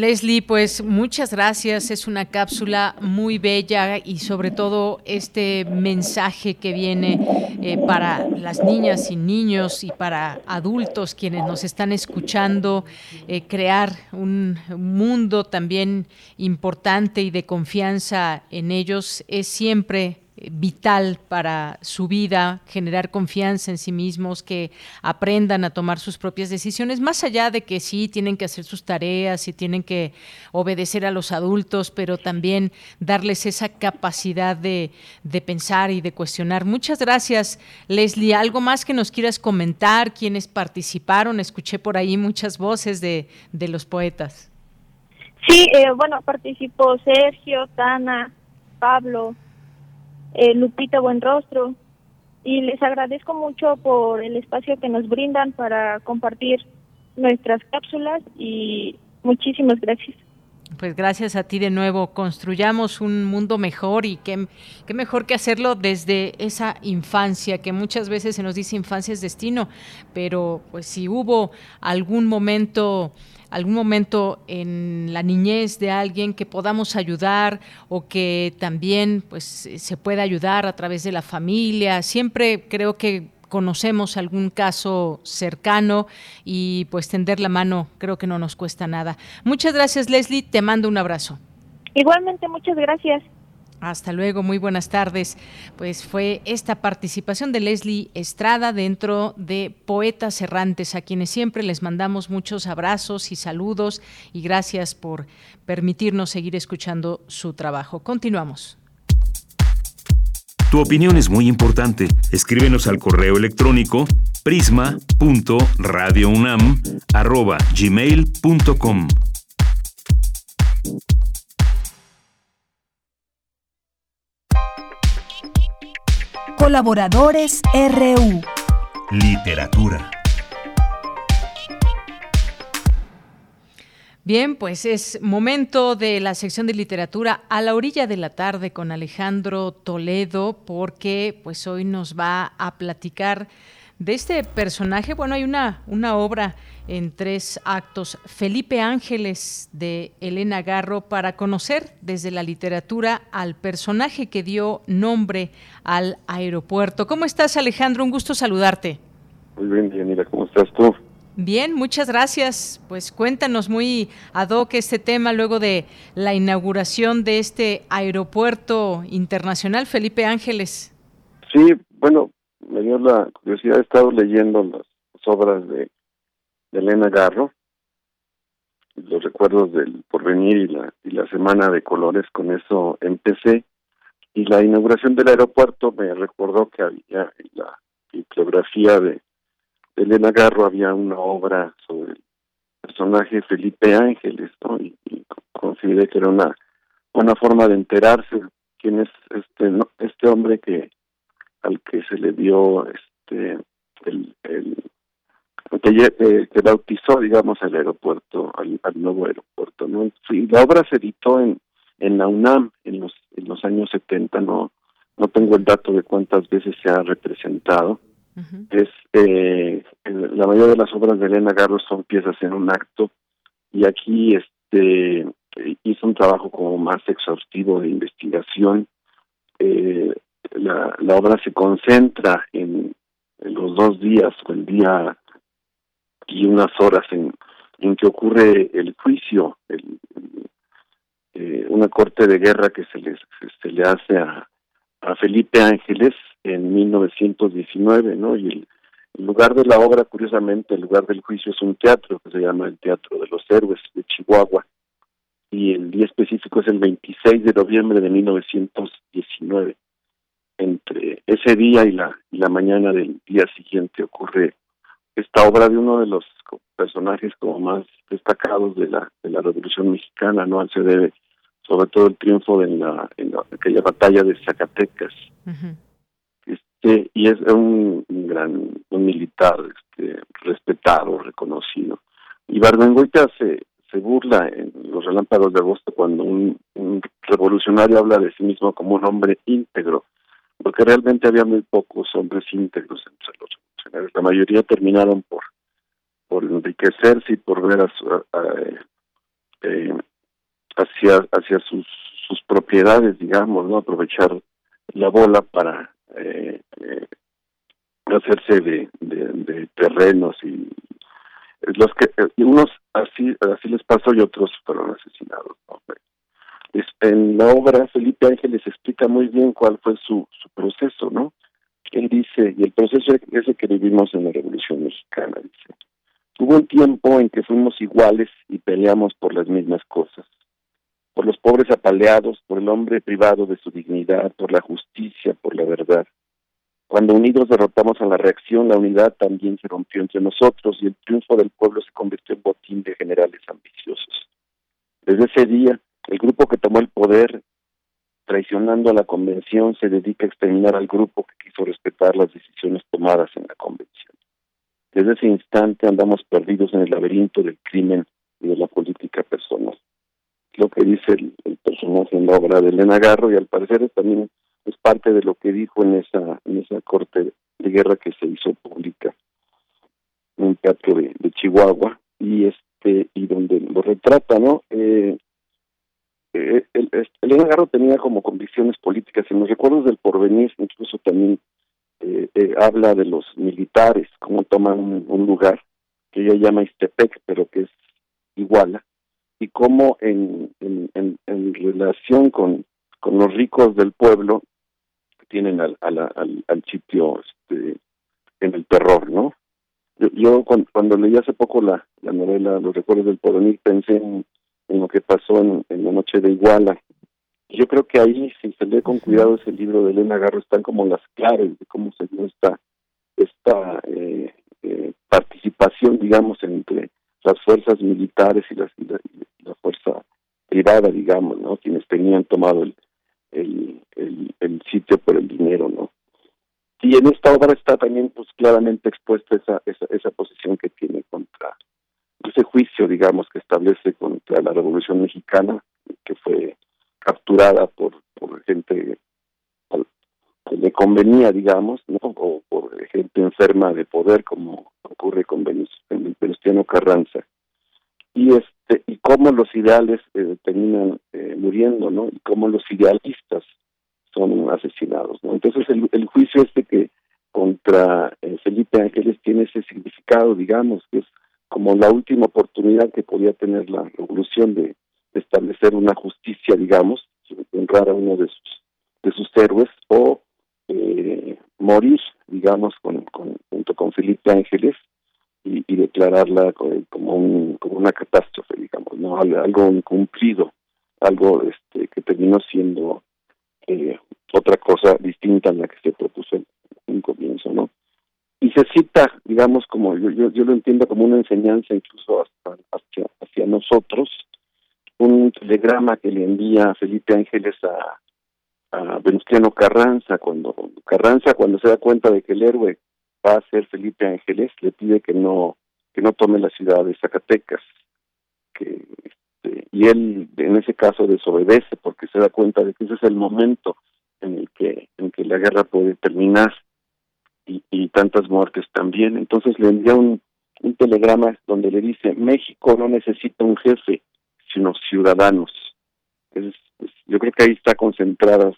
Leslie, pues muchas gracias. Es una cápsula muy bella y sobre todo este mensaje que viene eh, para las niñas y niños y para adultos quienes nos están escuchando, eh, crear un mundo también importante y de confianza en ellos es siempre vital para su vida, generar confianza en sí mismos, que aprendan a tomar sus propias decisiones, más allá de que sí tienen que hacer sus tareas y tienen que obedecer a los adultos, pero también darles esa capacidad de, de pensar y de cuestionar. Muchas gracias, Leslie. ¿Algo más que nos quieras comentar? ¿Quiénes participaron? Escuché por ahí muchas voces de, de los poetas. Sí, eh, bueno, participó Sergio, Tana, Pablo, eh, Lupita Buenrostro, y les agradezco mucho por el espacio que nos brindan para compartir nuestras cápsulas y muchísimas gracias. Pues gracias a ti de nuevo. Construyamos un mundo mejor y qué, qué, mejor que hacerlo desde esa infancia, que muchas veces se nos dice infancia es destino, pero pues si hubo algún momento algún momento en la niñez de alguien que podamos ayudar o que también pues se pueda ayudar a través de la familia. Siempre creo que conocemos algún caso cercano y pues tender la mano creo que no nos cuesta nada. Muchas gracias Leslie, te mando un abrazo. Igualmente, muchas gracias. Hasta luego, muy buenas tardes. Pues fue esta participación de Leslie Estrada dentro de Poetas Errantes, a quienes siempre les mandamos muchos abrazos y saludos y gracias por permitirnos seguir escuchando su trabajo. Continuamos. Tu opinión es muy importante. Escríbenos al correo electrónico prisma.radiounam@gmail.com. Colaboradores RU. Literatura. Bien, pues es momento de la sección de literatura a la orilla de la tarde con Alejandro Toledo, porque pues hoy nos va a platicar de este personaje. Bueno, hay una, una obra en tres actos, Felipe Ángeles de Elena Garro, para conocer desde la literatura al personaje que dio nombre al aeropuerto. ¿Cómo estás, Alejandro? Un gusto saludarte. Muy bien, Dianira, ¿cómo estás tú? Bien, muchas gracias. Pues cuéntanos muy ad hoc este tema luego de la inauguración de este aeropuerto internacional, Felipe Ángeles. Sí, bueno, me dio la curiosidad, he estado leyendo las obras de de Elena Garro, los recuerdos del porvenir y la, y la semana de colores, con eso empecé. Y la inauguración del aeropuerto me recordó que había en la bibliografía de, Elena Garro había una obra sobre el personaje Felipe Ángeles, ¿no? Y, consideré que era una una forma de enterarse quién es este no, este hombre que al que se le dio este el, el que, eh, que bautizó, digamos, el aeropuerto, al, nuevo aeropuerto, ¿no? Sí, la obra se editó en, en la UNAM en los, en los años 70, no, no tengo el dato de cuántas veces se ha representado. Es eh, la mayoría de las obras de Elena Garro son piezas en un acto y aquí este hizo un trabajo como más exhaustivo de investigación. Eh, la, la obra se concentra en, en los dos días, o el día y unas horas en, en que ocurre el juicio, el, eh, una corte de guerra que se le, se le hace a, a Felipe Ángeles en 1919, ¿no? Y el, el lugar de la obra, curiosamente, el lugar del juicio es un teatro que se llama el Teatro de los Héroes de Chihuahua y el día específico es el 26 de noviembre de 1919. Entre ese día y la, y la mañana del día siguiente ocurre esta obra de uno de los personajes como más destacados de la, de la Revolución Mexicana, ¿no? Se debe sobre todo el triunfo en, la, en aquella batalla de Zacatecas. este Y es un, gran un militar este, respetado, reconocido. Y Barbengoita se, se burla en Los Relámpagos de Agosto cuando un, revolucionario habla de sí mismo como un hombre íntegro, porque realmente había muy pocos hombres íntegros entre los. La mayoría terminaron por por enriquecerse y por ver a, eh, hacia hacia sus sus propiedades, digamos, no aprovechar la bola para eh, eh, hacerse de, de, terrenos y los que unos así así les pasó y otros fueron asesinados. en la obra Felipe Ángeles explica muy bien cuál fue su, su proceso, ¿no? Él dice, y el proceso es ese que vivimos en la Revolución Mexicana, dice, hubo un tiempo en que fuimos iguales y peleamos por las mismas cosas, por los pobres apaleados, por el hombre privado de su dignidad, por la justicia, por la verdad. Cuando unidos derrotamos a la reacción, la unidad también se rompió entre nosotros y el triunfo del pueblo se convirtió en botín de generales ambiciosos. Desde ese día, el grupo que tomó el poder, traicionando a la convención, se dedica a exterminar al grupo que quiso respetar las decisiones tomadas en la convención. Desde ese instante andamos perdidos en el laberinto del crimen y de la política personal. Lo que dice el, personaje en la obra de Elena Garro y al parecer también es parte de lo que dijo en esa en esa corte de guerra que se hizo pública en un teatro de, Chihuahua y este y donde lo retrata no eh, eh el, Elena Garro tenía como convicciones políticas en los recuerdos del porvenir incluso también eh, eh, habla de los militares cómo toman un, lugar que ella llama Istepec pero que es Iguala y cómo en, en, relación con, los ricos del pueblo tienen al, al, sitio este, en el terror, ¿no? Yo, cuando, leí hace poco la, la novela Los recuerdos del porvenir pensé en, lo que pasó en, la noche de Iguala. Yo creo que ahí, si se lee con cuidado ese libro de Elena Garro, están como las claves de cómo se dio esta, esta eh, eh, participación, digamos, entre las fuerzas militares y, las, la, fuerza privada, digamos, ¿no? Quienes tenían tomado el, el, el, sitio por el dinero, ¿no? Y en esta obra está también pues claramente expuesta esa, esa, esa posición que tiene contra ese juicio, digamos, que establece contra la Revolución Mexicana, que fue capturada por, por gente que le convenía, digamos, ¿no? o por gente enferma de poder, como ocurre con Venustiano Carranza. Y este y cómo los ideales eh, terminan eh, muriendo, ¿no? Y cómo los idealistas son asesinados. Entonces el, el juicio este que contra eh, Felipe Ángeles tiene ese significado, digamos, que es como la última oportunidad que podía tener la revolución de, establecer una justicia, digamos, honrar a uno de sus de sus héroes o eh, morir, digamos, con, junto con Felipe Ángeles y, declararla como, un, como una catástrofe, digamos, no algo incumplido, algo este, que terminó siendo eh, otra cosa distinta a la que se propuso en un comienzo, ¿no? Y se cita, digamos, como yo, yo, lo entiendo como una enseñanza incluso hasta, hacia, hacia nosotros, un telegrama que le envía Felipe Ángeles a, a Venustiano Carranza, cuando Carranza cuando se da cuenta de que el héroe va a ser Felipe Ángeles, le pide que no que no tome la ciudad de Zacatecas, que este, y él en ese caso desobedece porque se da cuenta de que ese es el momento en el que en que la guerra puede terminar y, tantas muertes también. Entonces le envía un, un telegrama donde le dice México no necesita un jefe, sino ciudadanos. Es, yo creo que ahí está concentradas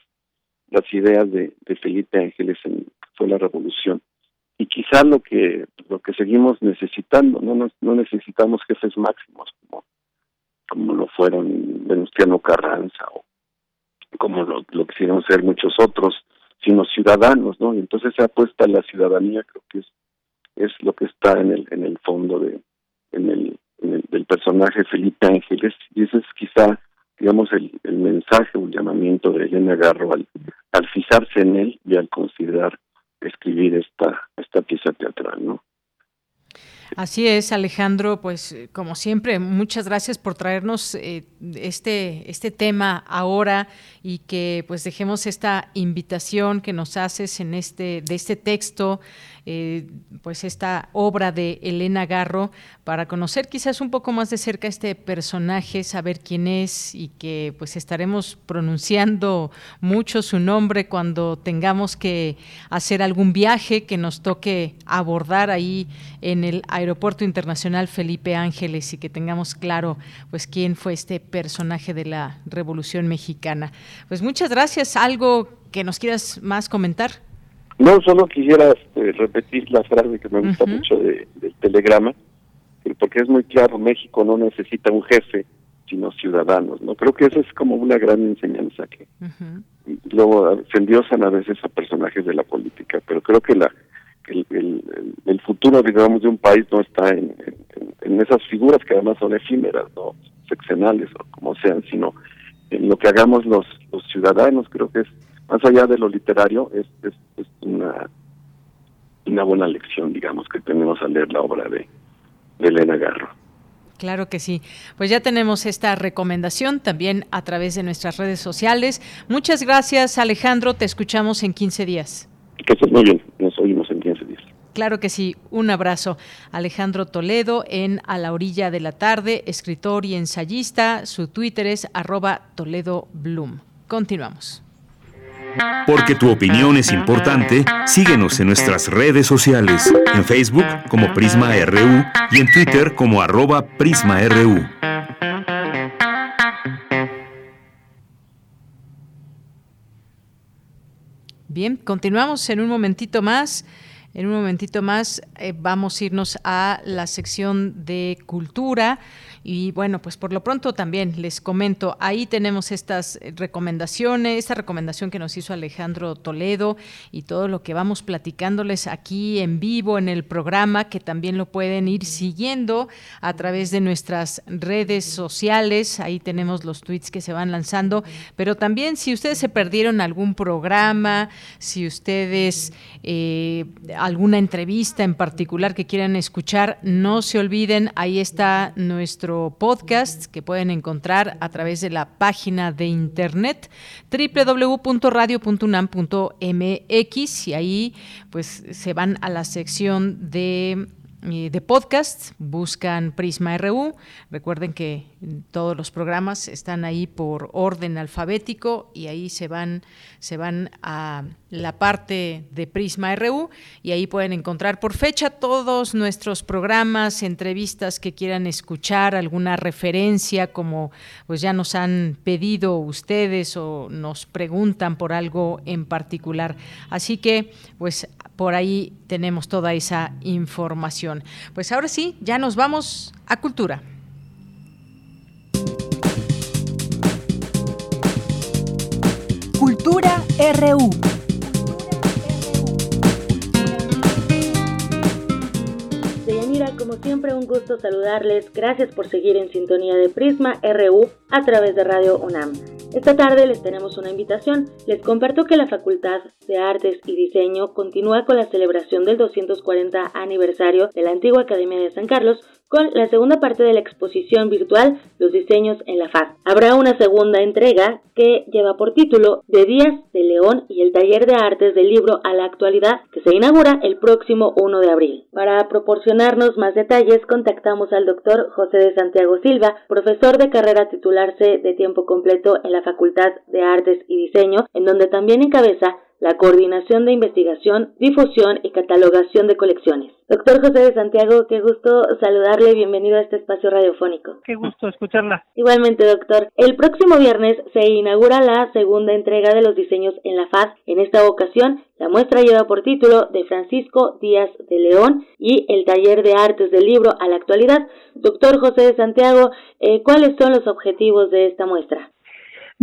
las ideas de, Felipe Ángeles en fue la revolución y quizá lo que lo que seguimos necesitando no no, necesitamos jefes máximos como como lo fueron Venustiano Carranza o como lo quisieron ser muchos otros sino ciudadanos no y entonces se apuesta a la ciudadanía creo que es es lo que está en el en el fondo de en el, del personaje Felipe Ángeles. Y ese es quizá digamos el, el mensaje o el llamamiento de Elena Garro al, al fijarse en él y al considerar escribir esta esta pieza teatral no Así es, Alejandro, pues como siempre, muchas gracias por traernos eh, este, este tema ahora y que pues dejemos esta invitación que nos haces en este, de este texto eh, pues esta obra de Elena Garro para conocer quizás un poco más de cerca este personaje, saber quién es y que pues estaremos pronunciando mucho su nombre cuando tengamos que hacer algún viaje que nos toque abordar ahí en el Aeropuerto Internacional Felipe Ángeles y que tengamos claro pues quién fue este personaje de la Revolución Mexicana. Pues muchas gracias. ¿Algo que nos quieras más comentar? No, solo quisiera este, repetir la frase que me gusta mucho de, del telegrama, porque es muy claro, México no necesita un jefe, sino ciudadanos, ¿no? Creo que esa es como una gran enseñanza que luego se endiosan a veces a personajes de la política, pero creo que la el, el, futuro, digamos, de un país no está en, en, esas figuras que además son efímeras, no seccionales o como sean, sino en lo que hagamos los, los ciudadanos, creo que es más allá de lo literario, es, es, una, una buena lección, digamos, que tenemos al leer la obra de, de Elena Garro. Claro que sí. Pues ya tenemos esta recomendación también a través de nuestras redes sociales. Muchas gracias, Alejandro. Te escuchamos en 15 días. Que estés muy bien. Nos oímos en 15 días. Claro que sí. Un abrazo. Alejandro Toledo en A la Orilla de la Tarde, escritor y ensayista. Su Twitter es arroba Toledo Bloom. Continuamos. Porque tu opinión es importante, síguenos en nuestras redes sociales, en Facebook como Prisma RU y en Twitter como arroba PrismaRU. Bien, continuamos en un momentito más. En un momentito más eh, vamos a irnos a la sección de cultura. Y bueno, pues por lo pronto también les comento, ahí tenemos estas recomendaciones, esta recomendación que nos hizo Alejandro Toledo y todo lo que vamos platicándoles aquí en vivo en el programa, que también lo pueden ir siguiendo a través de nuestras redes sociales. Ahí tenemos los tweets que se van lanzando, pero también si ustedes se perdieron algún programa, si ustedes eh, alguna entrevista en particular que quieran escuchar, no se olviden, ahí está nuestro podcast que pueden encontrar a través de la página de internet www.radio.unam.mx y ahí pues se van a la sección de de podcast, buscan Prisma RU. Recuerden que todos los programas están ahí por orden alfabético y ahí se van, se van a la parte de Prisma RU y ahí pueden encontrar por fecha todos nuestros programas, entrevistas que quieran escuchar, alguna referencia como pues ya nos han pedido ustedes o nos preguntan por algo en particular. Así que pues por ahí tenemos toda esa información. Pues ahora sí, ya nos vamos a cultura. Cultura RU. Deyanira, como siempre un gusto saludarles. Gracias por seguir en sintonía de Prisma RU a través de Radio UNAM. Esta tarde les tenemos una invitación. Les comparto que la Facultad de Artes y Diseño continúa con la celebración del 240 aniversario de la antigua Academia de San Carlos con la segunda parte de la exposición virtual Los diseños en la faz. Habrá una segunda entrega que lleva por título De Días de León y el taller de artes del libro a la actualidad que se inaugura el próximo 1 de abril. Para proporcionarnos más detalles contactamos al doctor José de Santiago Silva, profesor de carrera titularse de tiempo completo en la Facultad de Artes y Diseño, en donde también encabeza la coordinación de investigación, difusión y catalogación de colecciones. Doctor José de Santiago, qué gusto saludarle, bienvenido a este espacio radiofónico. Qué gusto escucharla. Igualmente, doctor. El próximo viernes se inaugura la segunda entrega de los diseños en la faz. En esta ocasión, la muestra lleva por título de Francisco Díaz de León y el taller de artes del libro a la actualidad. Doctor José de Santiago, eh, ¿cuáles son los objetivos de esta muestra?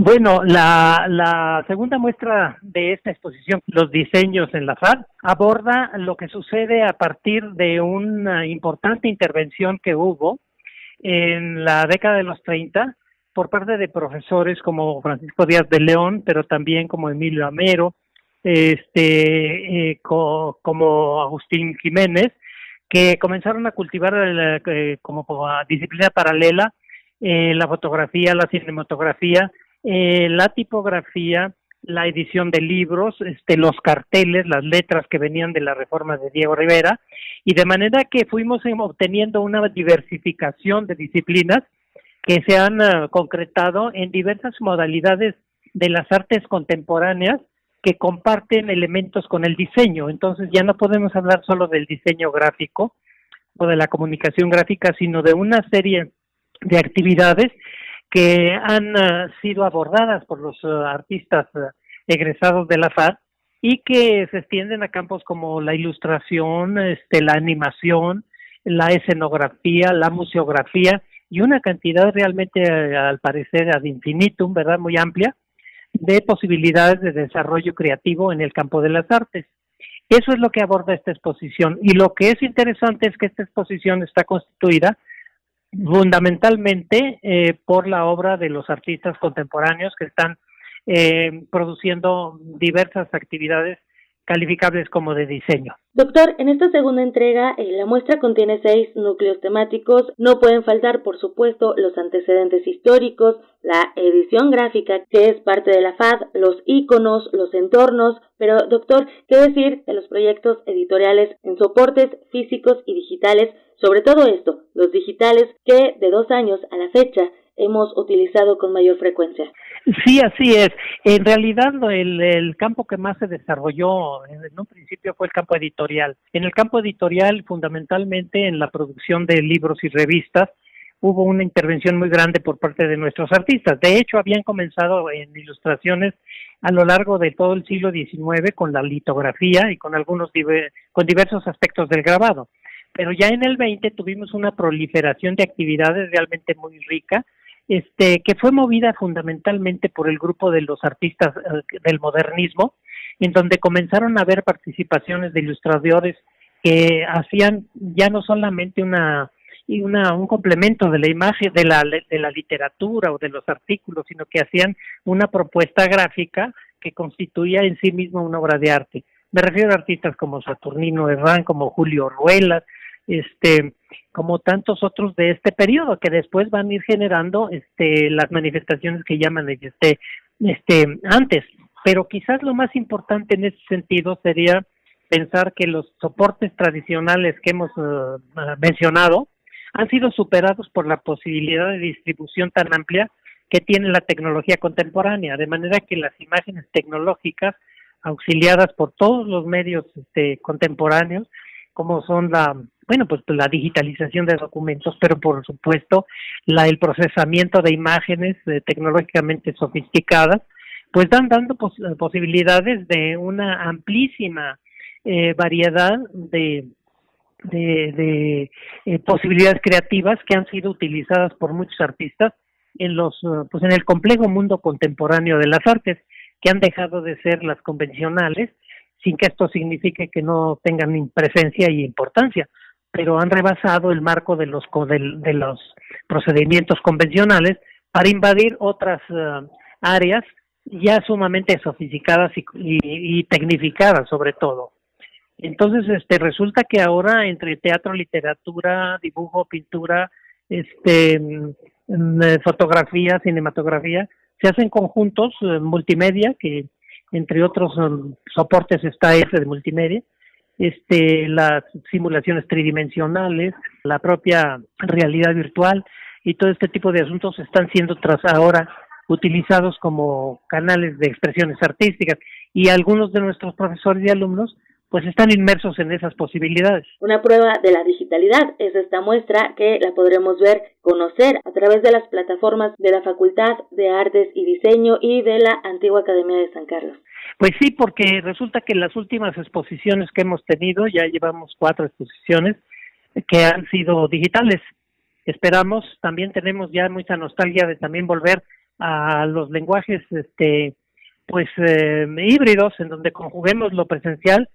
Bueno, la, la, segunda muestra de esta exposición, Los diseños en la FAD, aborda lo que sucede a partir de una importante intervención que hubo en la década de los 30 por parte de profesores como Francisco Díaz de León, pero también como Emilio Amero, este, eh, como Agustín Jiménez, que comenzaron a cultivar eh, como disciplina paralela eh, la fotografía, la cinematografía, la tipografía, la edición de libros, este, los carteles, las letras que venían de la reforma de Diego Rivera, y de manera que fuimos obteniendo una diversificación de disciplinas que se han concretado en diversas modalidades de las artes contemporáneas que comparten elementos con el diseño. Entonces ya no podemos hablar solo del diseño gráfico o de la comunicación gráfica, sino de una serie de actividades que han uh, sido abordadas por los uh, artistas uh, egresados de la FAD y que se extienden a campos como la ilustración, este, la animación, la escenografía, la museografía y una cantidad realmente, al parecer, ad infinitum, ¿verdad? Muy amplia, de posibilidades de desarrollo creativo en el campo de las artes. Eso es lo que aborda esta exposición. Y lo que es interesante es que esta exposición está constituida fundamentalmente eh, por la obra de los artistas contemporáneos que están eh, produciendo diversas actividades calificables como de diseño. Doctor, en esta segunda entrega eh, la muestra contiene seis núcleos temáticos. No pueden faltar, por supuesto, los antecedentes históricos, la edición gráfica, que es parte de la FAD, los iconos, los entornos. Pero, doctor, ¿qué decir de los proyectos editoriales en soportes físicos y digitales? Sobre todo esto, los digitales que de dos años a la fecha hemos utilizado con mayor frecuencia. Sí, así es. En realidad, el, el, campo que más se desarrolló en un principio fue el campo editorial. En el campo editorial, fundamentalmente en la producción de libros y revistas, hubo una intervención muy grande por parte de nuestros artistas. De hecho, habían comenzado en ilustraciones a lo largo de todo el siglo XIX con la litografía y con algunos con diversos aspectos del grabado. Pero ya en el 20 tuvimos una proliferación de actividades realmente muy rica este, que fue movida fundamentalmente por el grupo de los artistas eh, del modernismo, en donde comenzaron a haber participaciones de ilustradores que hacían ya no solamente una, una un complemento de la imagen de la, de la literatura o de los artículos, sino que hacían una propuesta gráfica que constituía en sí mismo una obra de arte. Me refiero a artistas como Saturnino Herrán, como Julio Ruelas, este, como tantos otros de este periodo que después van a ir generando este las manifestaciones que llaman este este antes. Pero quizás lo más importante en ese sentido sería pensar que los soportes tradicionales que hemos eh, mencionado han sido superados por la posibilidad de distribución tan amplia que tiene la tecnología contemporánea, de manera que las imágenes tecnológicas auxiliadas por todos los medios este, contemporáneos, como son la bueno, pues la digitalización de documentos, pero por supuesto la, el procesamiento de imágenes eh, tecnológicamente sofisticadas, pues dan dando posibilidades de una amplísima eh, variedad de, eh, posibilidades creativas que han sido utilizadas por muchos artistas en los pues en el complejo mundo contemporáneo de las artes que han dejado de ser las convencionales sin que esto signifique que no tengan presencia y importancia pero han rebasado el marco de los de, los procedimientos convencionales para invadir otras eh, áreas ya sumamente sofisticadas y, y, tecnificadas sobre todo. Entonces, este resulta que ahora entre teatro, literatura, dibujo, pintura, este mm, eh, fotografía, cinematografía, se hacen conjuntos eh, multimedia que entre otros soportes está ese de multimedia este, las simulaciones tridimensionales, la propia realidad virtual y todo este tipo de asuntos están siendo tras ahora utilizados como canales de expresiones artísticas. Y algunos de nuestros profesores y alumnos pues están inmersos en esas posibilidades. Una prueba de la digitalidad es esta muestra que la podremos ver, conocer a través de las plataformas de la Facultad de Artes y Diseño y de la Antigua Academia de San Carlos. Pues sí, porque resulta que las últimas exposiciones que hemos tenido, ya llevamos cuatro exposiciones que han sido digitales. Esperamos, también tenemos ya mucha nostalgia de también volver a los lenguajes este pues eh, híbridos en donde conjuguemos lo presencial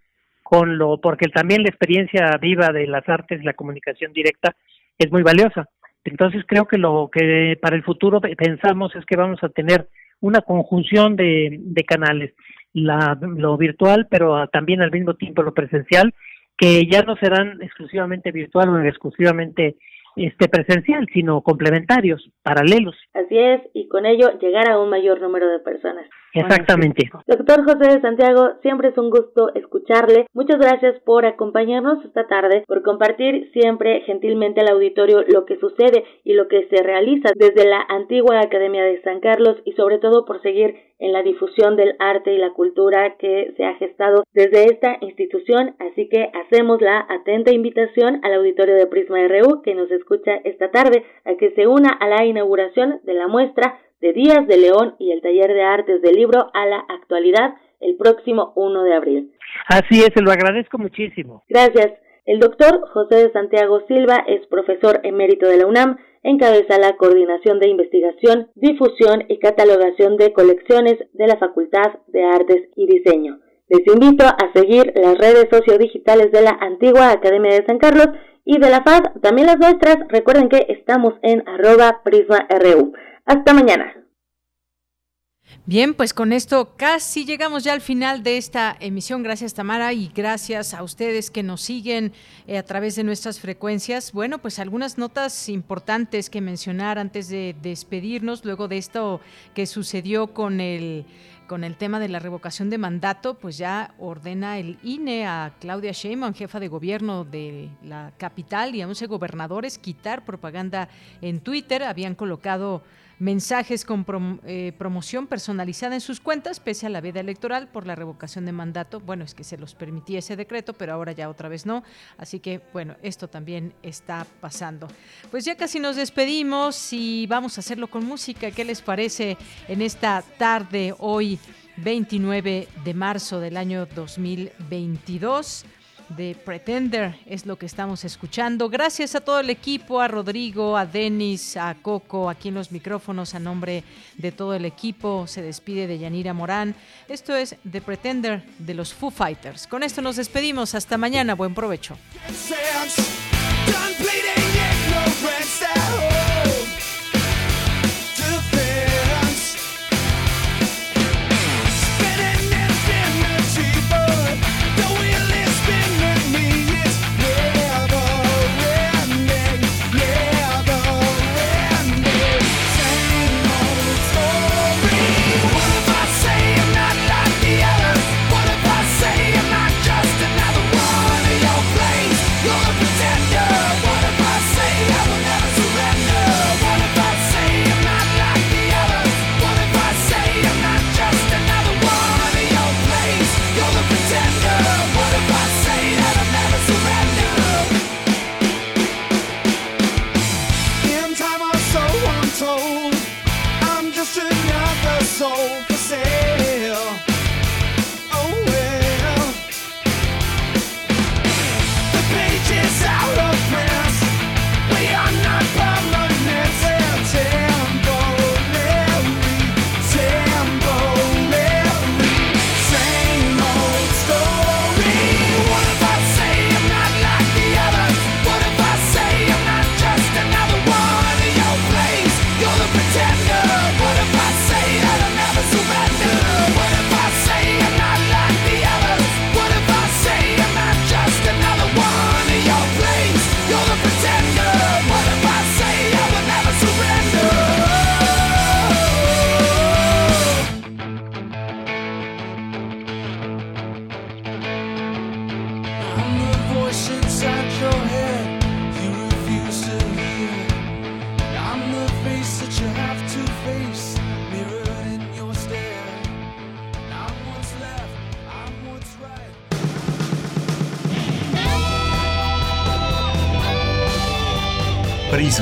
con lo porque también la experiencia viva de las artes y la comunicación directa es muy valiosa. Entonces creo que lo que para el futuro pensamos es que vamos a tener una conjunción de, de canales, la, lo virtual, pero también al mismo tiempo lo presencial, que ya no serán exclusivamente virtual o exclusivamente este presencial, sino complementarios, paralelos. Así es, y con ello llegar a un mayor número de personas. Exactamente. Doctor José de Santiago, siempre es un gusto escucharle. Muchas gracias por acompañarnos esta tarde, por compartir siempre gentilmente al auditorio lo que sucede y lo que se realiza desde la antigua Academia de San Carlos y sobre todo por seguir en la difusión del arte y la cultura que se ha gestado desde esta institución. Así que hacemos la atenta invitación al auditorio de Prisma RU que nos escucha esta tarde a que se una a la inauguración de la muestra de Días de León y el taller de artes del libro a la actualidad el próximo 1 de abril. Así es, se lo agradezco muchísimo. Gracias. El doctor José de Santiago Silva es profesor emérito de la UNAM, encabeza la coordinación de investigación, difusión y catalogación de colecciones de la Facultad de Artes y Diseño. Les invito a seguir las redes sociodigitales de la antigua Academia de San Carlos y de la FAD, también las nuestras. Recuerden que estamos en arroba prisma.ru. Hasta mañana. Bien, pues con esto casi llegamos ya al final de esta emisión. Gracias Tamara y gracias a ustedes que nos siguen eh, a través de nuestras frecuencias. Bueno, pues algunas notas importantes que mencionar antes de despedirnos, luego de esto que sucedió con el con el tema de la revocación de mandato, pues ya ordena el INE a Claudia Sheinbaum, jefa de gobierno de la capital, y a 11 gobernadores quitar propaganda en Twitter. Habían colocado mensajes con eh, promoción personalizada en sus cuentas, pese a la veda electoral por la revocación de mandato. Bueno, es que se los permitía ese decreto, pero ahora ya otra vez no. Así que, bueno, esto también está pasando. Pues ya casi nos despedimos y vamos a hacerlo con música. ¿Qué les parece en esta tarde hoy? 29 de marzo del año 2022 de Pretender es lo que estamos escuchando. Gracias a todo el equipo, a Rodrigo, a Denis, a Coco, aquí en los micrófonos, a nombre de todo el equipo, se despide de Yanira Morán. Esto es The Pretender de los Foo Fighters. Con esto nos despedimos. Hasta mañana. Buen provecho.